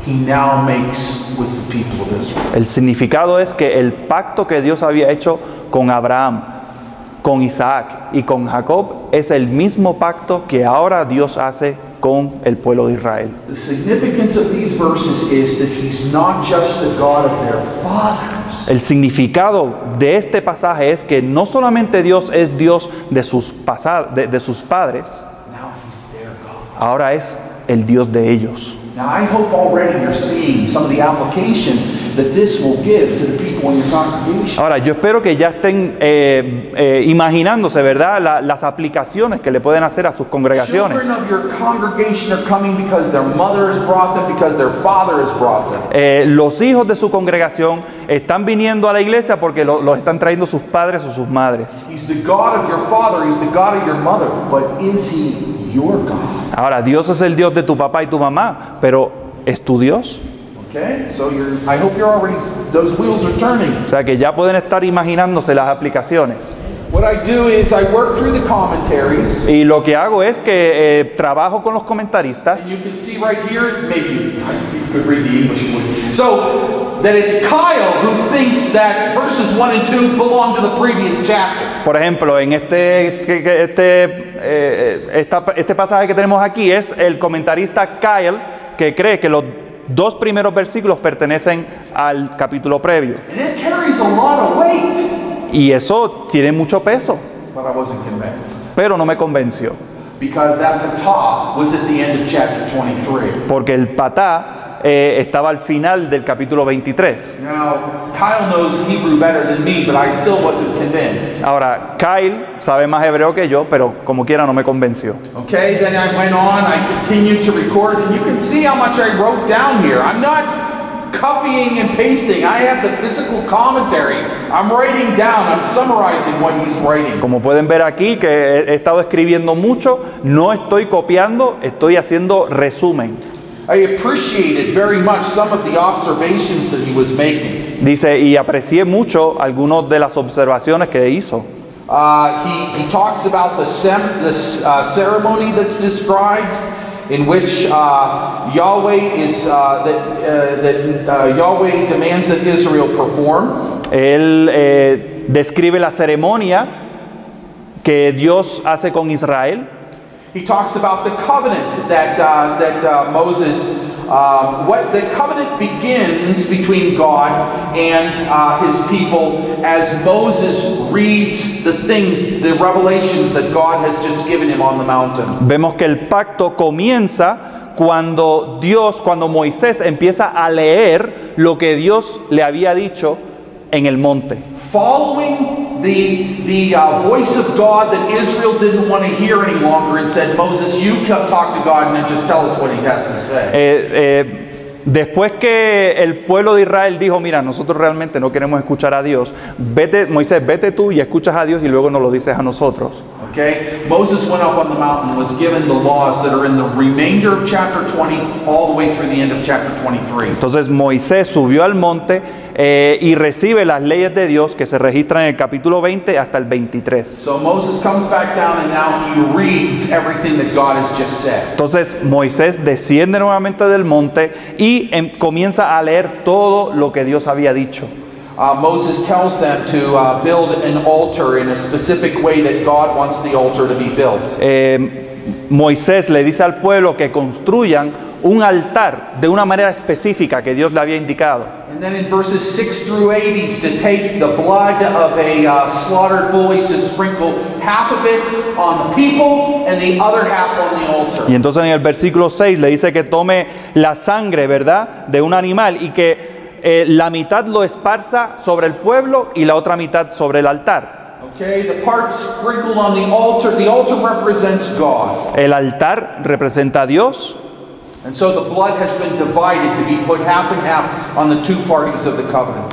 he now makes with the people of Israel. el significado es que el pacto que Dios había hecho con Abraham, con Isaac y con Jacob es el mismo pacto que ahora Dios hace con el pueblo de Israel. The significance of these verses is that he's not just the God of their fathers, El significado de este pasaje es que no solamente Dios es Dios de sus, pasa- de- de sus padres, now he's their God. ahora es el Dios de ellos. Now, I hope already you're seeing some of the application that this will give to the people in your congregation. Ahora, yo espero que ya estén eh, eh, imaginándose, ¿verdad?, La- las aplicaciones que le pueden hacer a sus congregaciones. Children of your congregation are coming because their mother has brought them, because their father has brought them. Eh, los hijos de su congregación están viniendo a la iglesia porque lo- los están trayendo sus padres o sus madres. He's the God of your father, he's the God of your mother, but is he your God? Ahora, Dios es el Dios de tu papá y tu mamá, pero ¿es tu Dios? Okay, so you're, I hope you're already, those wheels are turning. O sea, que ya pueden estar imaginándose las aplicaciones. What I do is I work through the commentaries. Y lo que hago es que eh, trabajo con los comentaristas You can see right here, maybe you could read the English. So, that it's Kyle who thinks that verses 1 and 2 belong to the previous chapter. Por ejemplo, en este, este, eh, esta- este pasaje que tenemos aquí es el comentarista Kyle que cree que los dos primeros versículos pertenecen al capítulo previo. Y eso tiene mucho peso, pero no me convenció. Because that patah was at the end of chapter 23. Porque el patá eh, estaba al final del capítulo 23. Now, Kyle knows Hebrew better than me, but I still wasn't convinced. Ahora, Kyle sabe más hebreo que yo, pero como quiera no me convenció. Okay, then I went on, I continued to record, and you can see how much I wrote down here. I'm not copying and pasting, I have the physical commentary. I'm writing down, I'm summarizing what he's writing. Como pueden ver aquí, que he estado escribiendo mucho, no estoy copiando, estoy haciendo resumen. I appreciated very much some of the observations that he was making. Dice, y aprecié mucho algunas de las observaciones que hizo. Uh, he, he talks about the, sem- the uh, ceremony that's described, in which uh, Yahweh is uh, that, uh, that uh, Yahweh demands that Israel perform. Él eh, describe la ceremonia que Dios hace con Israel. He talks about the covenant that uh, that uh, Moses. Um, what the covenant begins between God and uh, His people as Moses reads the things, the revelations that God has just given him on the mountain. Vemos que el pacto comienza cuando Dios, cuando Moisés empieza a leer lo que Dios le había dicho en el monte. Following the the uh, voice of God that Israel didn't want to hear any longer, and said, Moses, you talk to God and then just tell us what He has to say. Eh, eh, después que el pueblo de Israel dijo, mira, nosotros realmente no queremos escuchar a Dios, vete, Moisés, vete tú y escuchas a Dios y luego nos lo dices a nosotros. Okay? Moses went up on the mountain, and was given the laws that are in the remainder of chapter 20, all the way through the end of chapter 23. Entonces Moisés subió al monte eh, y recibe las leyes de Dios que se registran en el capítulo 20 hasta el 23. So Moses comes back down and now he reads everything that God has just said. Entonces Moisés desciende nuevamente del monte y em- comienza a leer todo lo que Dios había dicho. Uh, Moses tells them to uh, build an altar in a specific way that God wants the altar to be built. Eh, Moisés le dice al pueblo que construyan un altar de una manera específica que Dios le había indicado. And then in verses 6 through 8, he's to take the blood of a uh, slaughtered bull, he's to sprinkle half of it on the people and the other half on the altar. Y entonces en el versículo 6 le dice que tome la sangre, ¿verdad?, de un animal y que eh, la mitad lo esparza sobre el pueblo y la otra mitad sobre el altar. Okay, the part sprinkled on the altar, the altar represents God. El altar representa a Dios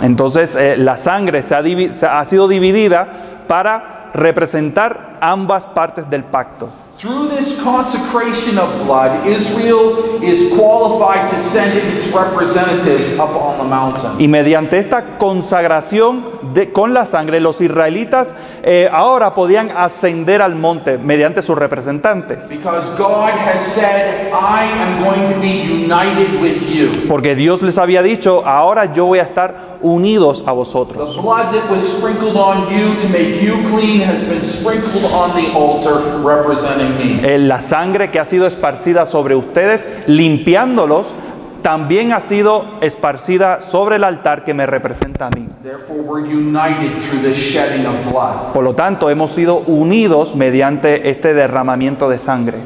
Entonces eh, la sangre se ha, ha sido dividida para representar ambas partes del pacto. Through this consecration of blood, Israel is qualified to send its representatives up on the mountain. Y mediante esta consagración de- con la sangre, los israelitas eh, ahora podían ascender al monte mediante sus representantes. Because God has said, I am going to be united with you. Porque Dios les había dicho, ahora yo voy a estar unidos a The vosotros. blood that was sprinkled on you to make you clean has been sprinkled on the altar representing me. La sangre que ha sido esparcida sobre ustedes, limpiándolos, también ha sido esparcida sobre el altar que me representa a mí. Therefore, we're united through this shedding of blood. Por lo tanto, hemos sido unidos mediante este derramamiento de sangre.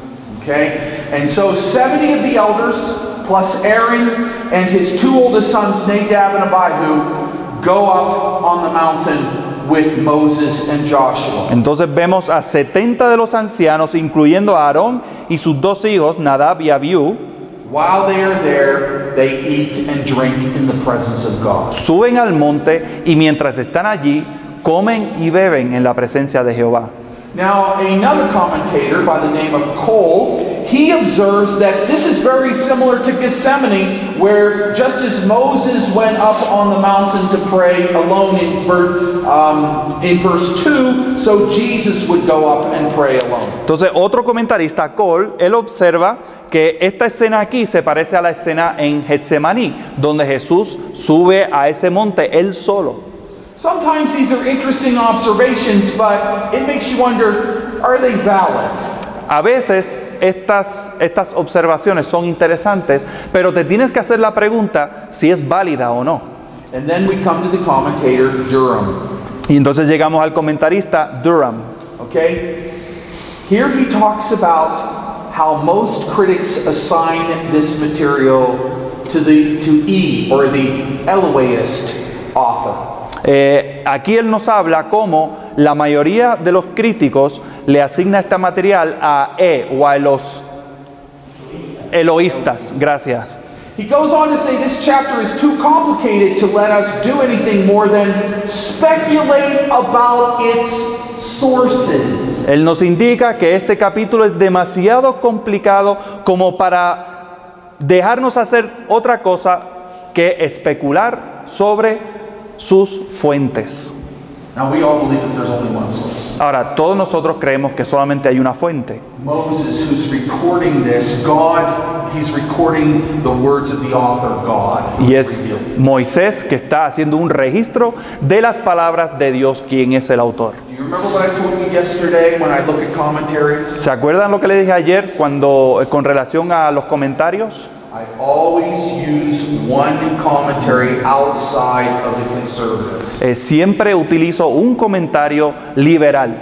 Okay? And so 70 of the elders plus Aaron and his two oldest sons, Nadab and Abihu, go up on the mountain with Moses and Joshua. Entonces vemos a 70 de los ancianos, incluyendo a Aarón y sus dos hijos, Nadab y Abiú, While they are there, they eat and drink in the presence of God. suben al monte y mientras están allí, comen y beben en la presencia de Jehová. Now, another commentator by the name of Cole, he observes that this is very similar to Gethsemane, where just as Moses went up on the mountain to pray alone in, ver, um, in verse 2, so Jesus would go up and pray alone. Entonces otro comentarista, Cole, él observa que esta escena aquí se parece a la escena en Getsemaní, donde Jesús sube a ese monte él solo. Sometimes these are interesting observations, but it makes you wonder are they valid? A veces estas, estas observaciones son interesantes, pero te tienes que hacer la pregunta si es válida o no. And then we come to the commentator, Durham. Y entonces llegamos al comentarista Durham. Okay? Here he talks about how most critics assign this material to the to E or the Eloist author. Eh, aquí él nos habla cómo la mayoría de los críticos le asigna este material a E o a los eloístas. Gracias. He goes on to say this chapter is too complicated to let us do anything more than speculate about its sources. Él nos indica que este capítulo es demasiado complicado como para dejarnos hacer otra cosa que especular sobre sus fuentes. Ahora, todos nosotros creemos que solamente hay una fuente. Moses, who's recording this, God, he's recording the words of the author, God. who Y es. Moisés que está haciendo un registro de las palabras de Dios, quien es el autor. ¿Se acuerdan lo que le dije ayer cuando eh, con relación a los comentarios? I always use one commentary outside of the conservatives. Eh, siempre utilizo un comentario liberal.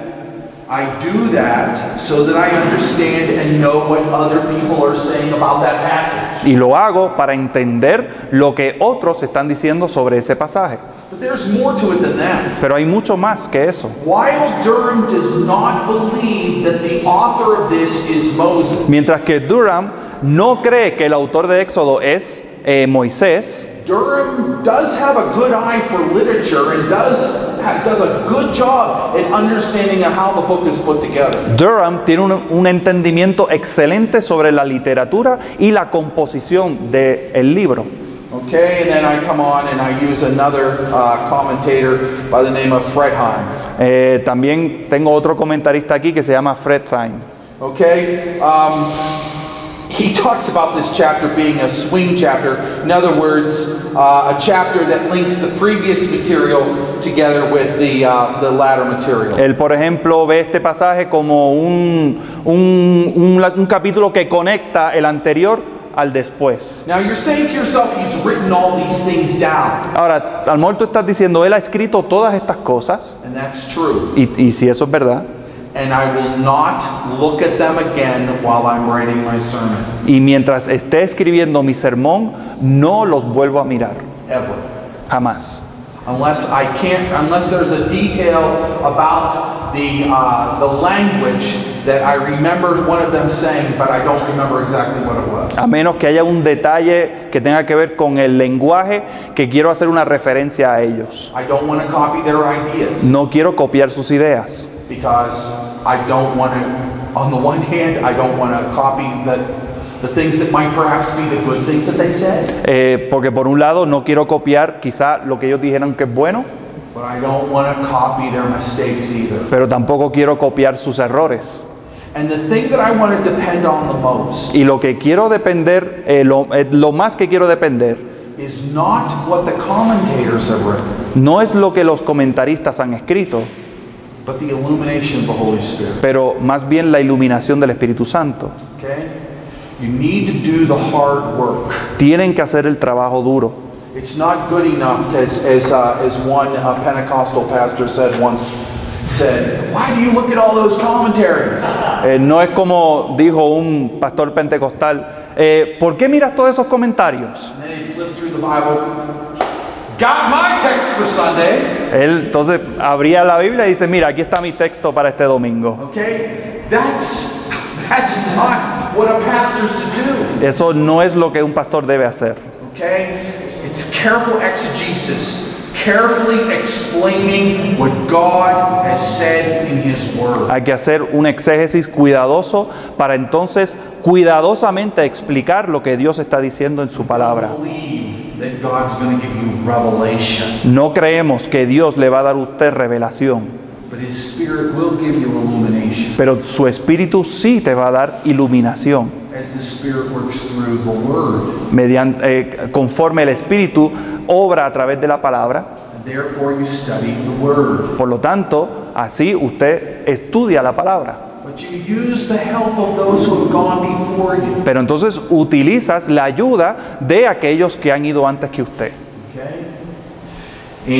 I do that so that I understand and know what other people are saying about that passage. Y lo hago para entender lo que otros están diciendo sobre ese pasaje. But there's more to it than that. Pero hay mucho más que eso. While Durham does not believe that the author of this is Moses, Mientras que Durham no cree que el autor de Éxodo es eh, Moisés, Durham does have a good eye for literature and does does a good job in understanding how the book is put together. Durham tiene un, un entendimiento excelente sobre la literatura y la composición del libro. Okay, and then I come on and I use another uh, commentator by the name of Fredheim. Eh, también tengo otro comentarista aquí que se llama Fred Thyme. Okay, um, he talks about this chapter being a swing chapter. In other words, uh, a chapter that links the previous material together with the uh, the latter material. Él, por ejemplo, ve este pasaje como un, un- un capítulo que conecta el anterior al después. Now you're saying to yourself, he's written all these things down, Ahora, al tú estás diciendo, él ha escrito todas estas cosas, and that's true. y, y si eso es verdad, And I will not look at them again while I'm writing my sermon, y mientras esté escribiendo mi sermón, no los vuelvo a mirar, ever. jamás. Unless I can't, unless there's a detail about the, uh, the language that I remember one of them saying, but I don't remember exactly what it was. A menos que haya un detalle que tenga que ver con el lenguaje que quiero hacer una referencia a ellos. I don't want to copy their ideas No quiero copiar sus ideas, because I don't want to, on the one hand, I don't want to copy the, the things that might perhaps be the good things that they said, eh, porque por un lado no quiero copiar quizá lo que ellos dijeron que es bueno, but I don't want to copy their mistakes either. pero tampoco quiero copiar sus errores. And the thing that I want to depend on the most Y lo que quiero depender, eh, lo, eh, lo más que quiero depender, is not what the commentators have written, no es lo que los comentaristas han escrito, but the illumination of the Holy Spirit. pero más bien la iluminación del Espíritu Santo. Okay? You need to do the hard work. Tienen que hacer el trabajo duro. It's not good enough, to, as, as, uh, as one uh, Pentecostal pastor said once, said, why do you look at all those commentaries? Eh, no es como dijo un pastor pentecostal, eh, ¿por qué miras todos esos comentarios? And then he'd flip through the Bible. Got my text for Sunday. Él entonces abría la Biblia y dice, mira, aquí está mi texto para este domingo. Okay? That's that's not what a pastor's to do. Eso no es lo que un pastor debe hacer. Okay? It's careful exegesis, carefully explaining what God has said in His Word. Hay que hacer un exégesis cuidadoso para entonces cuidadosamente explicar lo que Dios está diciendo en su palabra. Believe that God's going to give you revelation, No creemos que Dios le va a dar a usted revelación, pero su espíritu sí te va a dar iluminación. Mediante, eh, conforme el espíritu obra a través de la palabra. Por lo tanto, así usted estudia la palabra. But you use the help of those who have gone before you. Pero entonces utilizas la ayuda de aquellos que han ido antes que usted. Okay?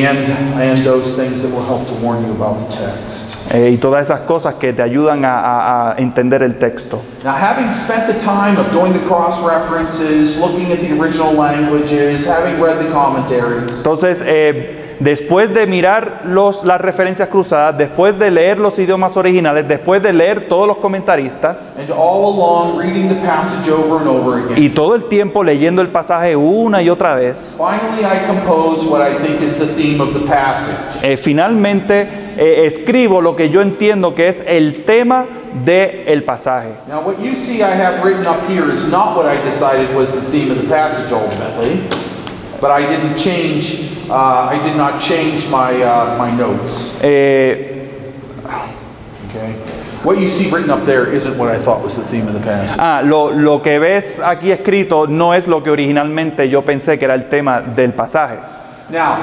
And, and those things that will help to warn you about the text. Y todas esas cosas que te ayudan a, a- a entender el texto. Now, having spent the time of doing the cross references, looking at the original languages, having read the commentaries, Entonces, eh, después de mirar los, las referencias cruzadas, después de leer los idiomas originales, después de leer todos los comentaristas and all along reading the passage over and over again, y todo el tiempo leyendo el pasaje una y otra vez, finally I compose what I think is the theme of the passage. eh, finalmente eh, escribo lo que yo entiendo que es el tema del pasaje. Now, what you see I have written up here is not what I decided was the theme of the passage ultimately, but I didn't change. Uh, I did not change my uh, my notes. Eh, Okay. What you see written up there isn't what I thought was the theme of the passage. ah, lo, lo que ves aquí escrito no es lo que originalmente yo pensé que era el tema del pasaje. Now,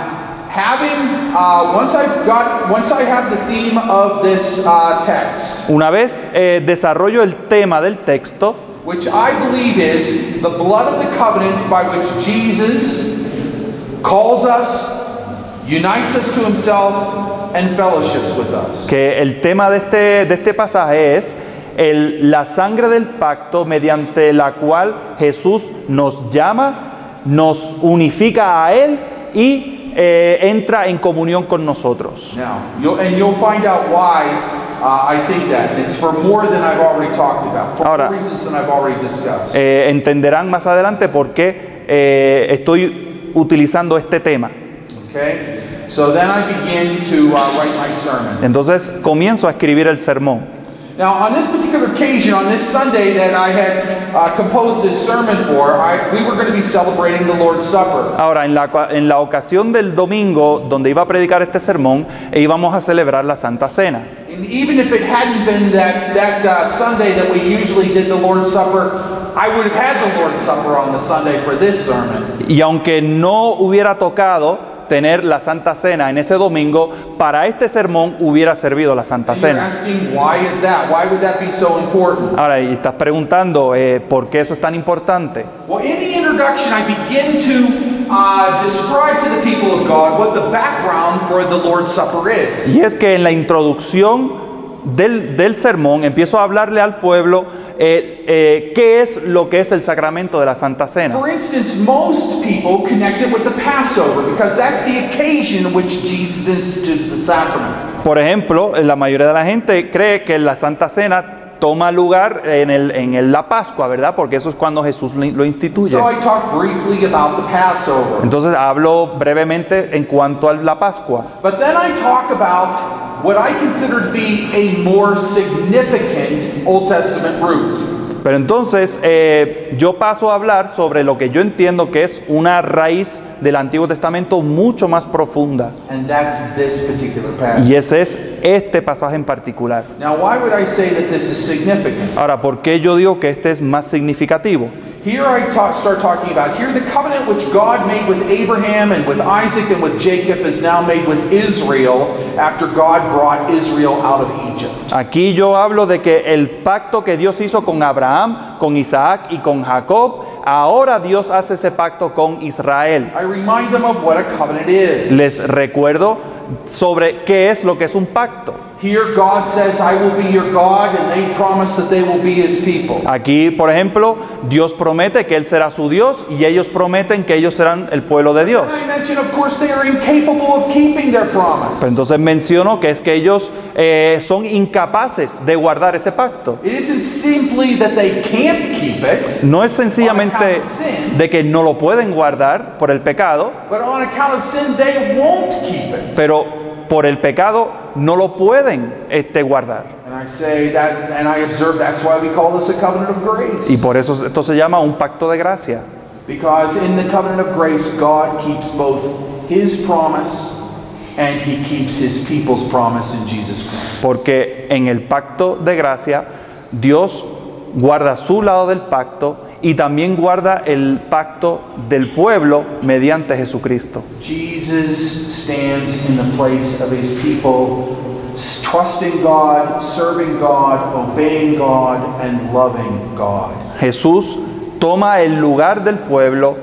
having uh, once I've got once I have the theme of this uh, text, Una vez eh, desarrollo el tema del texto, which I believe is the blood of the covenant by which Jesus que el tema de este, de este pasaje es el- la sangre del pacto mediante la cual Jesús nos llama, nos unifica a Él y eh, entra en comunión con nosotros. Now, you'll, and you'll find out why I think that. And it's for more than I've already talked about, for Ahora- more reasons than I've already discussed. Entenderán más adelante por qué eh, estoy utilizando este tema. Okay? So then I begin to uh, write my sermon. Entonces comienzo a escribir el sermón. Now, on this particular occasion, on this Sunday that I had uh, composed this sermon for, I, we were going to be celebrating the Lord's Supper. Ahora, en la, en la ocasión del domingo donde iba a predicar este sermón, e íbamos a celebrar la Santa Cena. And even if it hadn't been that, that uh, Sunday that we usually did the Lord's Supper, I would have had the Lord's Supper on the Sunday for this sermon. Y aunque no hubiera tocado tener la Santa Cena en ese domingo, para este sermón hubiera servido la Santa Cena. asking, why is that? Why would that be so important? Ahora, y estás preguntando, eh, ¿por qué eso es tan importante? Well, in the introduction, I begin to describe to the people of God what the background for the Lord's Supper is. Y es que en la introducción del, del sermón empiezo a hablarle al pueblo eh, eh, qué es lo que es el sacramento de la Santa Cena. For instance, most people connect it with the Passover because that's the occasion in which Jesus instituted the sacrament. Por ejemplo, la mayoría de la gente cree que la Santa Cena toma lugar en, el, en el- la Pascua, ¿verdad? Porque eso es cuando Jesús lo instituye. So I talk briefly about the Passover. Entonces hablo brevemente en cuanto a la Pascua. What I consider to be a more significant Old Testament root. Pero entonces eh, yo paso a hablar sobre lo que yo entiendo que es una raíz del Antiguo Testamento mucho más profunda. And that's this particular passage. Y ese es este pasaje en particular. Now, why would I say that this is significant? Ahora, ¿por qué yo digo que este es más significativo? Here I ta- start talking about here the covenant which God made with Abraham and with Isaac and with Jacob is now made with Israel after God brought Israel out of Egypt. Aquí yo hablo de que el pacto que Dios hizo con Abraham, con Isaac y con Jacob, ahora Dios hace ese pacto con Israel. I remind them of what a covenant is. Les recuerdo sobre qué es lo que es un pacto. Here, God says, I will be your God, and they promise that they will be his people. Aquí, por ejemplo, Dios promete que Él será su Dios y ellos prometen que ellos serán el pueblo de Dios. Pero entonces menciono que es que ellos eh, son incapaces de guardar ese pacto. It isn't simply that they can't keep it, No es sencillamente de que no lo pueden guardar por el pecado, but on account of sin, they won't keep it. pero por el pecado no lo pueden este, guardar. Y por eso esto se llama un pacto de gracia. Because in the covenant of grace, God keeps both his promise and he keeps his people's promise in Jesus Christ. Porque en el pacto de gracia Dios guarda su lado del pacto y también guarda el pacto del pueblo mediante Jesucristo. Jesus stands in the place of his people, trusting God, serving God, obeying God, and loving God. Jesús toma el lugar del pueblo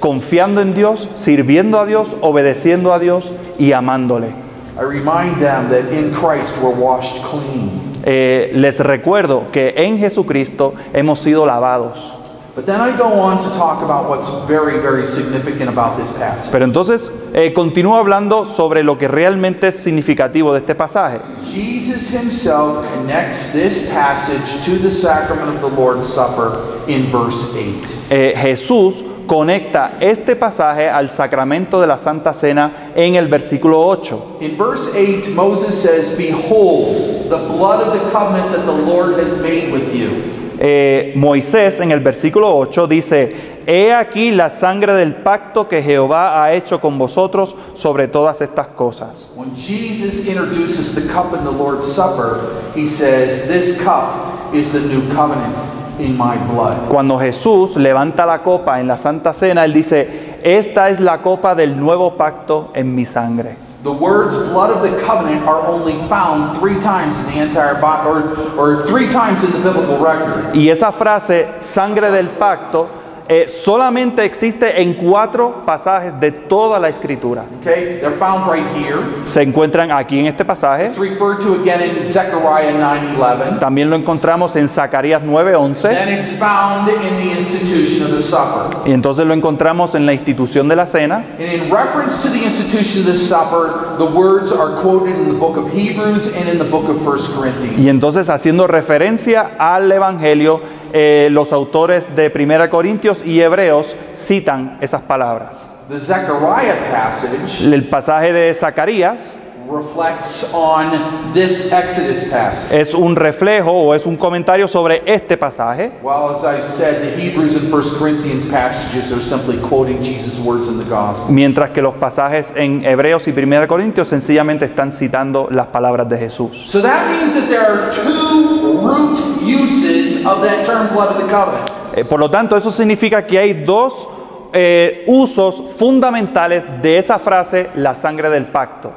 confiando en Dios, sirviendo a Dios, obedeciendo a Dios y amándole. I remind them that in Christ we're washed clean. Eh, les recuerdo que en Jesucristo hemos sido lavados. But then I go on to talk about what's very, very significant about this passage. Pero entonces eh, continúo hablando sobre lo que realmente es significativo de este pasaje. Jesus himself connects this passage to the sacrament of the Lord's Supper in verse 8. Eh, Jesús conecta este pasaje al sacramento de la Santa Cena en el versículo 8. In verse 8, Moses says, Behold, the blood of the covenant that the Lord has made with you. Eh, Moisés en el versículo 8 dice, He aquí la sangre del pacto que Jehová ha hecho con vosotros sobre todas estas cosas. When Jesus introduces the cup in the Lord's Supper, he says, This cup is the new covenant in my blood. Cuando Jesús levanta la copa en la Santa Cena, Él dice, Esta es la copa del nuevo pacto en mi sangre. The words blood of the covenant are only found three times in the entire Bible, or, or three times in the biblical record. Y esa frase, sangre del pacto, eh, solamente existe en cuatro pasajes de toda la escritura. Okay? They're found right here. Se encuentran aquí en este pasaje. It's referred to again in Zechariah 9:11. También lo encontramos en Zacarías 9:11. Then it's found in the institution of the supper. Y entonces lo encontramos en la institución de la cena. And in reference to the institution of the supper, the words are quoted in the book of Hebrews and in the book of 1 Corinthians. Y entonces haciendo referencia al Evangelio, eh, los autores de 1 Corintios y Hebreos citan esas palabras. The Zechariah passage El pasaje de Zacarías reflects on this Exodus passage. es un reflejo o es un comentario sobre este pasaje. Well, as I've said, the Hebrews and 1 Corinthians passages are simply quoting Jesus' words in the gospel. Mientras que los pasajes en Hebreos y 1 Corintios sencillamente están citando las palabras de Jesús. So that means that there are two root uses of that term blood of the covenant. Eh, por lo tanto, eso significa que hay dos eh, usos fundamentales de esa frase, la sangre del pacto.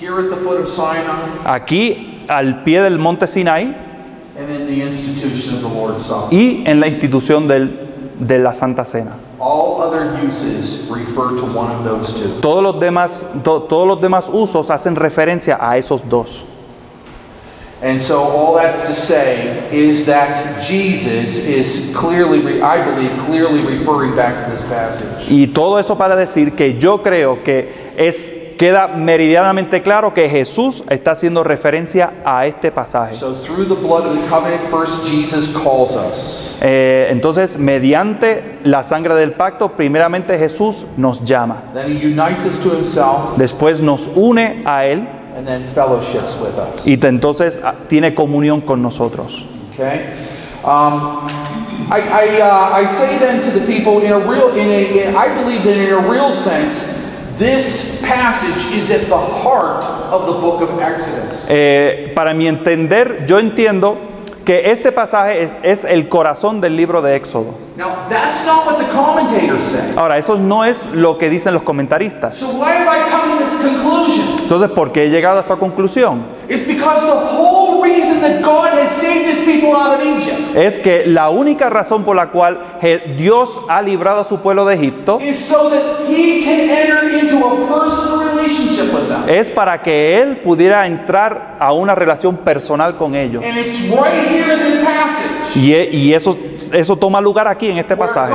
Here at the foot of Sinai Aquí, al pie del monte Sinai and in the institution of the Lord's Supper. y en la institución del- de la Santa Cena. All other uses refer to one of those two. Todos los demás, to- todos los demás usos hacen referencia a esos dos. And so all that's to say is that Jesus is clearly, I believe, clearly referring back to this passage. Y todo eso para decir que yo creo que es queda meridianamente claro que Jesús está haciendo referencia a este pasaje. So through the blood of the covenant, first Jesus calls us. Eh, entonces, mediante la sangre del pacto, primeramente Jesús nos llama, Then he unites us to himself después nos une a Él and then fellowships with us. y te- entonces ah, tiene comunión con nosotros. Okay? Um, I, I, uh, I say then to the people in a real, in a, in, I believe that in a real sense, this passage is at the heart of the book of Exodus. Eh, para mi entender, yo entiendo que este pasaje es, es el corazón del libro de Éxodo. Now, that's not what the commentators say. Ahora, eso no es lo que dicen los comentaristas. So why have I come? Entonces, ¿por qué he llegado a esta conclusión? It's because the whole reason that God has saved his people out of Egypt es que la única razón por la cual Dios ha librado a su pueblo de Egipto es para que Él pudiera entrar a una relación personal con ellos. Y, e- y eso, eso toma lugar aquí en este pasaje,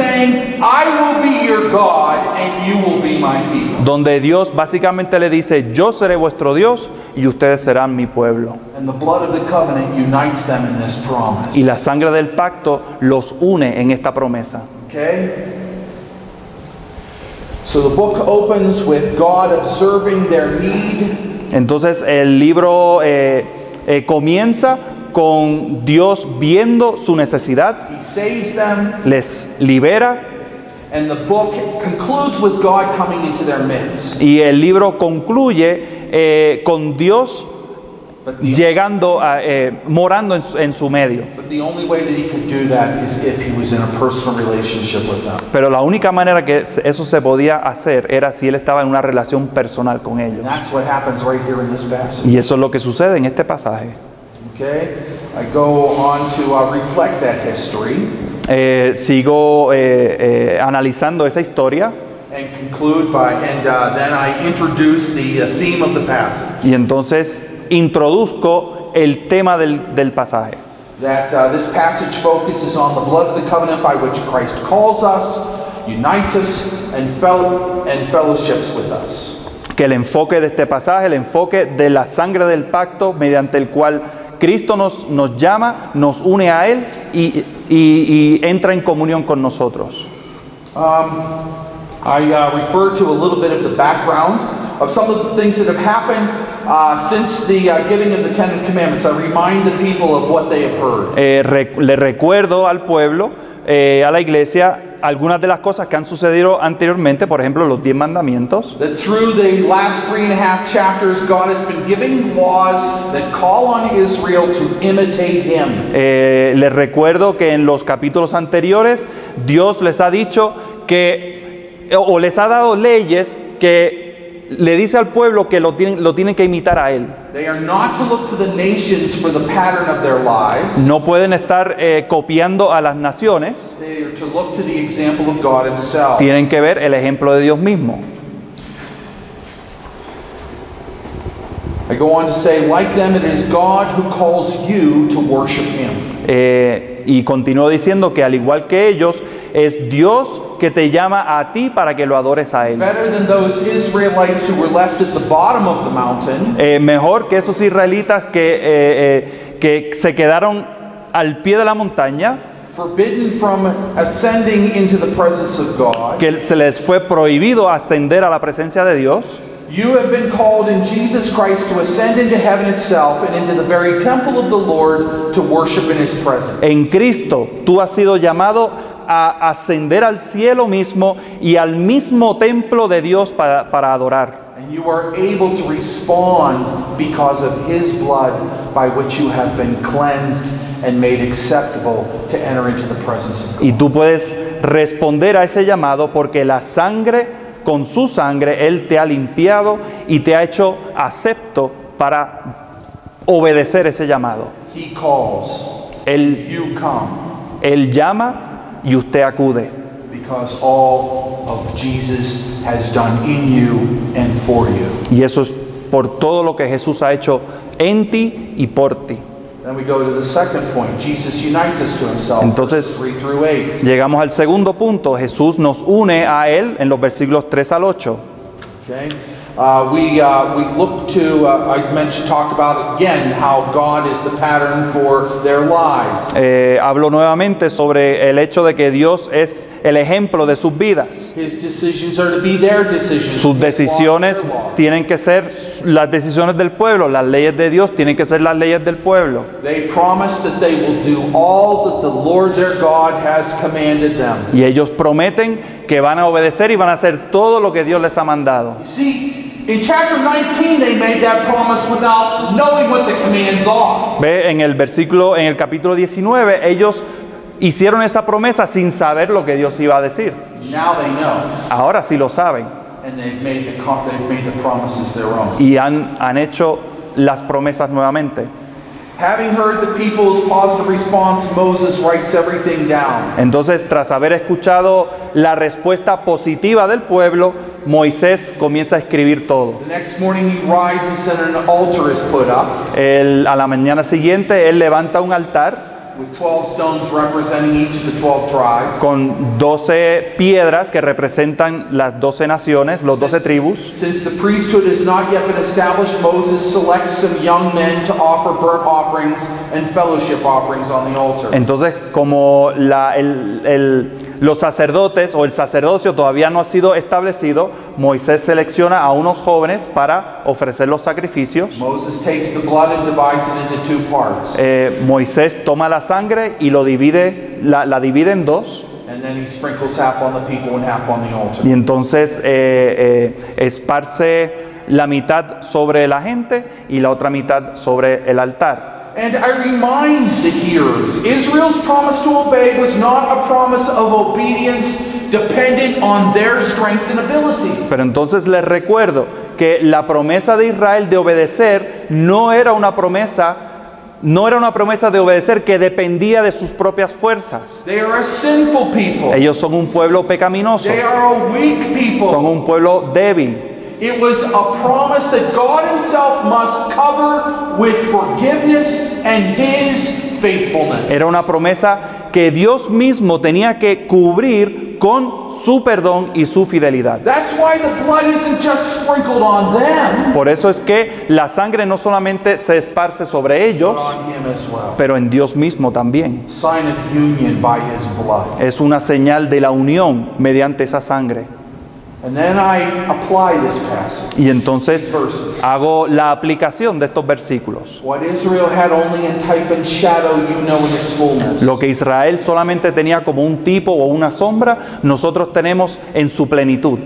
God is, so to speak, saying, I will be your God and you will be my people. donde Dios básicamente le dice, yo seré vuestro Dios y ustedes serán mi pueblo. And the blood of the covenant unites them in this promise. Y la sangre del pacto los une en esta promesa. Okay? So the book opens with God observing their need Entonces el libro eh, eh, comienza con Dios viendo su necesidad, He saves them, les libera and the book concludes with God coming into their midst. y el libro concluye eh, con Dios But the, llegando, a, eh, morando en su, en su medio. but the only way that he could do that is if he was in a personal relationship with them. Pero la única manera que se- eso se podía hacer era si él estaba en una relación personal con ellos. And that's what happens right here in this passage. Y eso es lo que sucede en este pasaje. Okay? I go on to uh, reflect that history Eh, sigo eh, eh, analizando esa historia and conclude by, and uh, then I introduce the uh, theme of the passage. y entonces introduzco el tema del, del pasaje. That uh, this passage focuses on the blood of the covenant by which Christ calls us, unites us, and, and fellowships with us. Que el enfoque de este pasaje, el enfoque de la sangre del pacto mediante el cual Cristo nos, nos llama, nos une a Él y, y- y entra en comunión con nosotros. I uh, refer to a little bit of the background of some of the things that have happened uh, since the uh, giving of the Ten Commandments. I remind the people of what they have heard. Eh, re- le recuerdo al pueblo, eh, a la iglesia, algunas de las cosas que han sucedido anteriormente, por ejemplo, los diez mandamientos. That through the last three and a half chapters, God has been giving laws that call on Israel to imitate Him. Eh, les recuerdo que en los capítulos anteriores Dios les ha dicho que, o les ha dado leyes que le dice al pueblo que lo tienen, lo tienen que imitar a Él. They are not to look to the nations for the pattern of their lives. No pueden estar eh, copiando a las naciones, They are to look to the example of God Himself. tienen que ver el ejemplo de Dios mismo. I go on to say, like them, it is God who calls you to worship Him. Eh, y continúo diciendo que al igual que ellos, es Dios que te llama a ti para que lo adores a Él. Better than those Israelites who were left at the bottom of the mountain, Eh, mejor que esos israelitas que, eh, eh, que se quedaron al pie de la montaña, forbidden from ascending into the presence of God. que se les fue prohibido ascender a la presencia de Dios. You have been called in Jesus Christ to ascend into heaven itself and into the very temple of the Lord to worship in His presence. En Cristo tú has sido llamado a ascender al cielo mismo y al mismo templo de Dios para, para adorar. And you are able to respond because of His blood by which you have been cleansed and made acceptable to enter into the presence of God. Y tú puedes responder a ese llamado porque la sangre, con su sangre, Él te ha limpiado y te ha hecho acepto para obedecer ese llamado. He calls, Él, él llama y usted acude. because all of Jesus has done in you and for you. Y eso es por todo lo que Jesús ha hecho en ti y por ti. Then we go to the second point. Jesus unites us to himself. Entonces- verses 3 through 8. Llegamos al segundo punto. Jesús nos une a Él en los versículos 3 al 8. Okay? Uh, we, uh, we look to, uh, I mentioned, talk about again how God is the pattern for their lives. Eh, hablo nuevamente sobre el hecho de que Dios es el ejemplo de sus vidas. His decisions are to be their decisions. Sus decisiones tienen que ser las decisiones del pueblo, las leyes de Dios tienen que ser las leyes del pueblo. They promise that they will do all that the Lord their God has commanded them. Y ellos prometen que van a obedecer y van a hacer todo lo que Dios les ha mandado. You see, in chapter 19, they made that promise without knowing what the commands are. Ve en el versículo, en el capítulo 19, ellos hicieron esa promesa sin saber lo que Dios iba a decir. Now they know, Ahora sí lo saben and they've made the, they've made the promises their own. y han, han hecho las promesas nuevamente. Having heard the people's positive response, Moses writes everything down. Entonces, tras haber escuchado la respuesta positiva del pueblo, Moisés comienza a escribir todo. The next morning he rises and an altar is put up Él, a la mañana siguiente, él levanta un altar with 12 stones representing each of the 12 tribes. con 12 piedras que representan las 12 naciones, los 12 tribus. Since the priesthood has not yet been established, Moses selects some young men to offer burnt offerings and fellowship offerings on the altar. Entonces, como la- el- el- los sacerdotes o el sacerdocio todavía no ha sido establecido, Moisés selecciona a unos jóvenes para ofrecer los sacrificios. Eh, Moisés toma la sangre y lo divide, la, la divide en dos. Y entonces eh, eh, esparce la mitad sobre la gente y la otra mitad sobre el altar. And I remind the hearers Israel's promise to obey was not a promise of obedience dependent on their strength and ability. Pero entonces les recuerdo que la promesa de Israel de obedecer no era una promesa, no era una promesa de obedecer que dependía de sus propias fuerzas. They are a sinful people, Ellos son un pueblo pecaminoso, they are a weak son people. un pueblo débil. It was a promise that God Himself must cover with forgiveness and His faithfulness. Era una promesa que Dios mismo tenía que cubrir con su perdón y su fidelidad. That's why the blood isn't just sprinkled on them, Por eso es que la sangre no solamente se esparce sobre but ellos, on Him as well. pero en Dios mismo también. Sign of union by His blood. Es una señal de la unión mediante esa sangre. Y entonces hago la aplicación de estos versículos. What Israel had only in type and shadow, you know in its fullness. Lo que Israel solamente tenía como un tipo o una sombra, nosotros tenemos en su plenitud.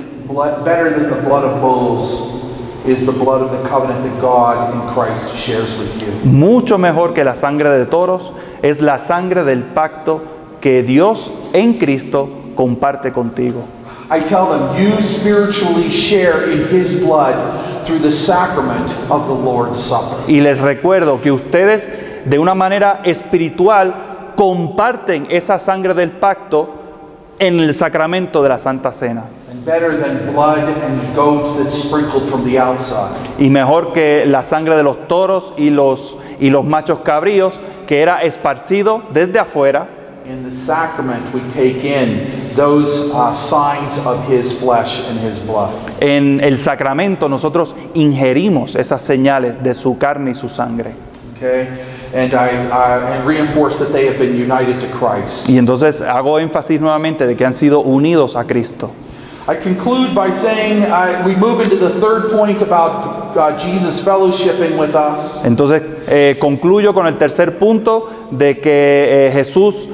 Mucho mejor que la sangre de toros es la sangre del pacto que Dios en Cristo comparte contigo. I tell them, you spiritually share in His blood through the sacrament of the Lord's Supper. Y les recuerdo que ustedes de una manera espiritual comparten esa sangre del pacto en el sacramento de la Santa Cena. And better than blood and goats that's sprinkled from the outside. Y mejor que la sangre de los toros y los, y los machos cabríos que era esparcido desde afuera. In the sacrament, we take in those uh, signs of His flesh and His blood. En el sacramento nosotros ingerimos esas señales de su carne y su sangre. Okay? And I and reinforce that they have been united to Christ. Y entonces hago énfasis nuevamente de que han sido unidos a Cristo. I conclude by saying uh, we move into the third point about uh, Jesus fellowshipping with us. Entonces eh, concluyo con el tercer punto de que eh, Jesús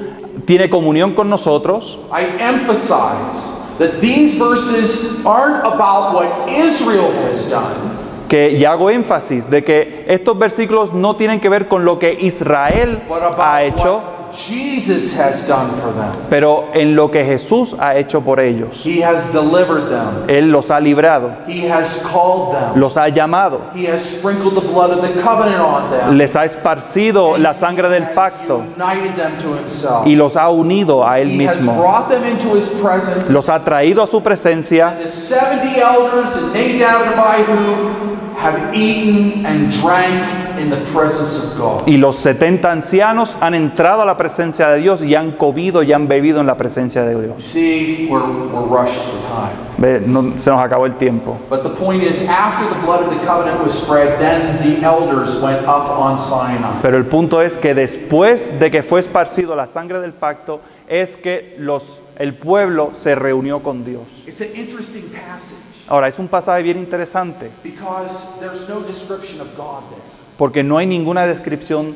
tiene comunión con nosotros. I emphasize that these verses aren't about what Israel has done, que y hago énfasis de que estos versículos no tienen que ver con lo que Israel ha hecho, Jesus has done for them. pero en lo que Jesús ha hecho por ellos. He has delivered them. Él los ha librado, He has called them. los ha llamado, He has sprinkled the blood of the covenant on them. les ha esparcido la sangre del He has pacto united them to himself. y los ha unido a Él He has mismo. brought them into his presence. Los ha traído a su presencia The 70 elders and Nadab and Abihu have eaten and drank in the presence of God. y los 70 ancianos han entrado a la presencia de Dios y han comido y han bebido en la presencia de Dios. see, we're, we're rushed for time. Ve, no- se nos acabó el tiempo. But the point is, after the blood of the covenant was spread, then the elders went up on Sinai. Pero el punto es que después de que fue esparcido la sangre del pacto, es que los, el pueblo se reunió con Dios. It's an interesting passage Ahora, es un pasaje bien interesante, because there's no description of God there, porque no hay ninguna descripción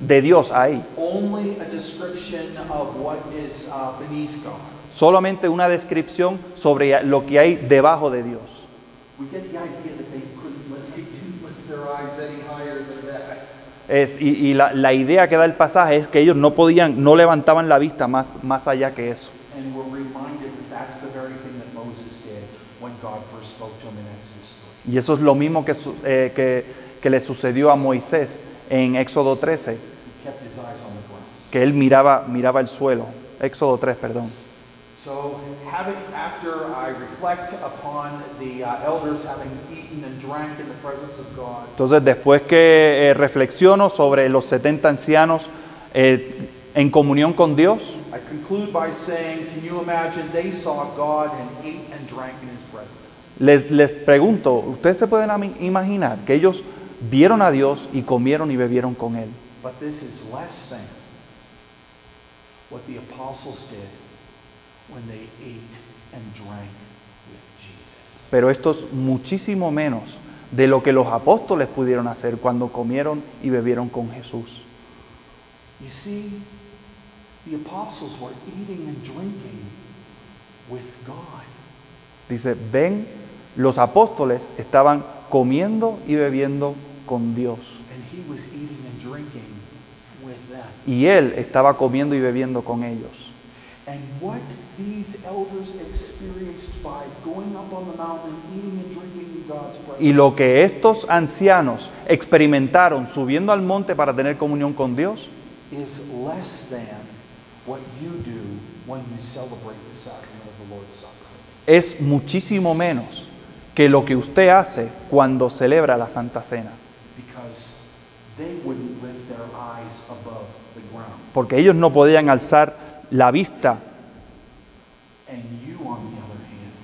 de Dios ahí, only a description of what is uh, beneath God. solamente una descripción sobre lo que hay debajo de Dios. Es- y y la, la idea que da el pasaje es que ellos no podían, no levantaban la vista más, más allá que eso. And we're reminded that that's the very thing that Moses did when God first spoke to him in Exodus 3. Y eso es lo mismo que, eh, que, que le sucedió a Moisés en Éxodo 13, he kept his eyes on the ground. que él miraba, miraba el suelo. Éxodo 3, perdón. So, having, after I reflect upon the uh, elders having eaten and drank in the presence of God, Entonces, después que eh, reflexiono sobre los 70 ancianos eh, en comunión con Dios, I conclude by saying, can you imagine they saw God and ate and drank in his presence? les, les pregunto, ¿ustedes se pueden imaginar que ellos vieron a Dios y comieron y bebieron con Él? But this is less than what the apostles did when they ate and drank with Jesus. Pero esto es muchísimo menos de lo que los apóstoles pudieron hacer cuando comieron y bebieron con Jesús. You see, the apostles were eating and drinking with God. Dice, ven, los apóstoles estaban comiendo y bebiendo con Dios. Y Él estaba comiendo y bebiendo con ellos. And what these elders experienced by going up on the mountain, eating and drinking in God's presence, Y lo que estos ancianos experimentaron subiendo al monte para tener comunión con Dios es muchísimo menos que lo que usted hace cuando celebra la Santa Cena. Because they wouldn't lift their eyes above the ground. Porque ellos no podían alzar la vista And you, on the other hand,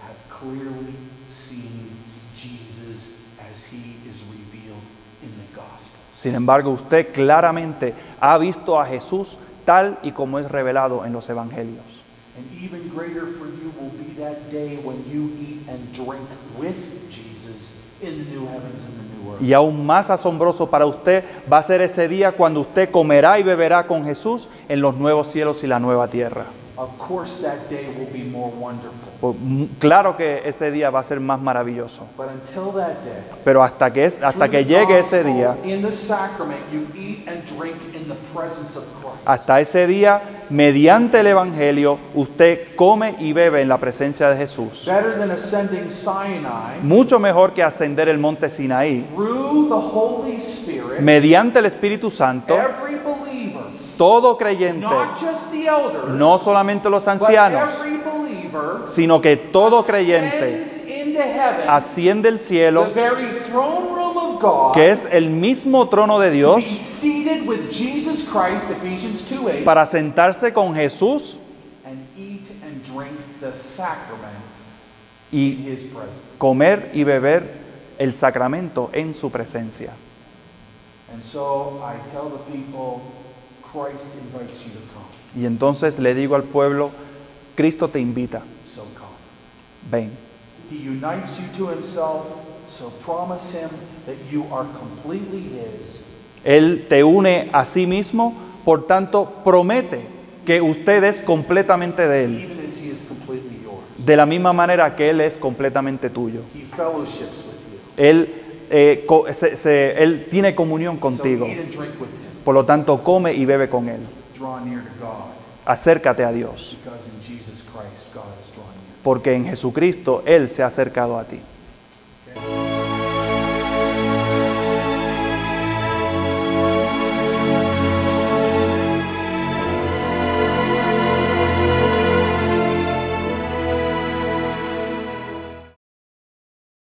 have clearly seen Jesus as he is revealed in the gospel. Sin embargo, usted claramente ha visto a Jesús tal y como es revelado en los evangelios. And even greater for you will be that day when you eat and drink with Jesus in the new heavens and the new earth. Y aún más asombroso para usted va a ser ese día cuando usted comerá y beberá con Jesús en los nuevos cielos y la nueva tierra. Of course, that day will be more wonderful. Pues, mm, claro que ese día va a ser más maravilloso. But until that day, Pero hasta que, es- hasta que llegue ese día, hasta ese día, mediante el Evangelio, usted come y bebe en la presencia de Jesús. Better than ascending Sinai, Mucho mejor que ascender el monte Sinaí, through the Holy Spirit, mediante el Espíritu Santo, every todo creyente, no solamente los ancianos, sino que todo creyente asciende the cielo, que es el mismo trono de Dios, be seated with Jesus Christ, Ephesians 2:8, para sentarse con Jesús y comer y beber el sacramento en su presencia. And so I tell the people, Y entonces le digo al pueblo, Cristo te invita, ven. He unites you to himself, so promise him that you are completely his. Él te une a sí mismo, por tanto promete que usted es completamente de Él, even as he is completely yours. de la misma manera que Él es completamente tuyo. He fellowships with you. Él, eh, se- se- él tiene comunión contigo, por lo tanto, come y bebe con Él. Acércate a Dios. Porque en Jesucristo Él se ha acercado a ti.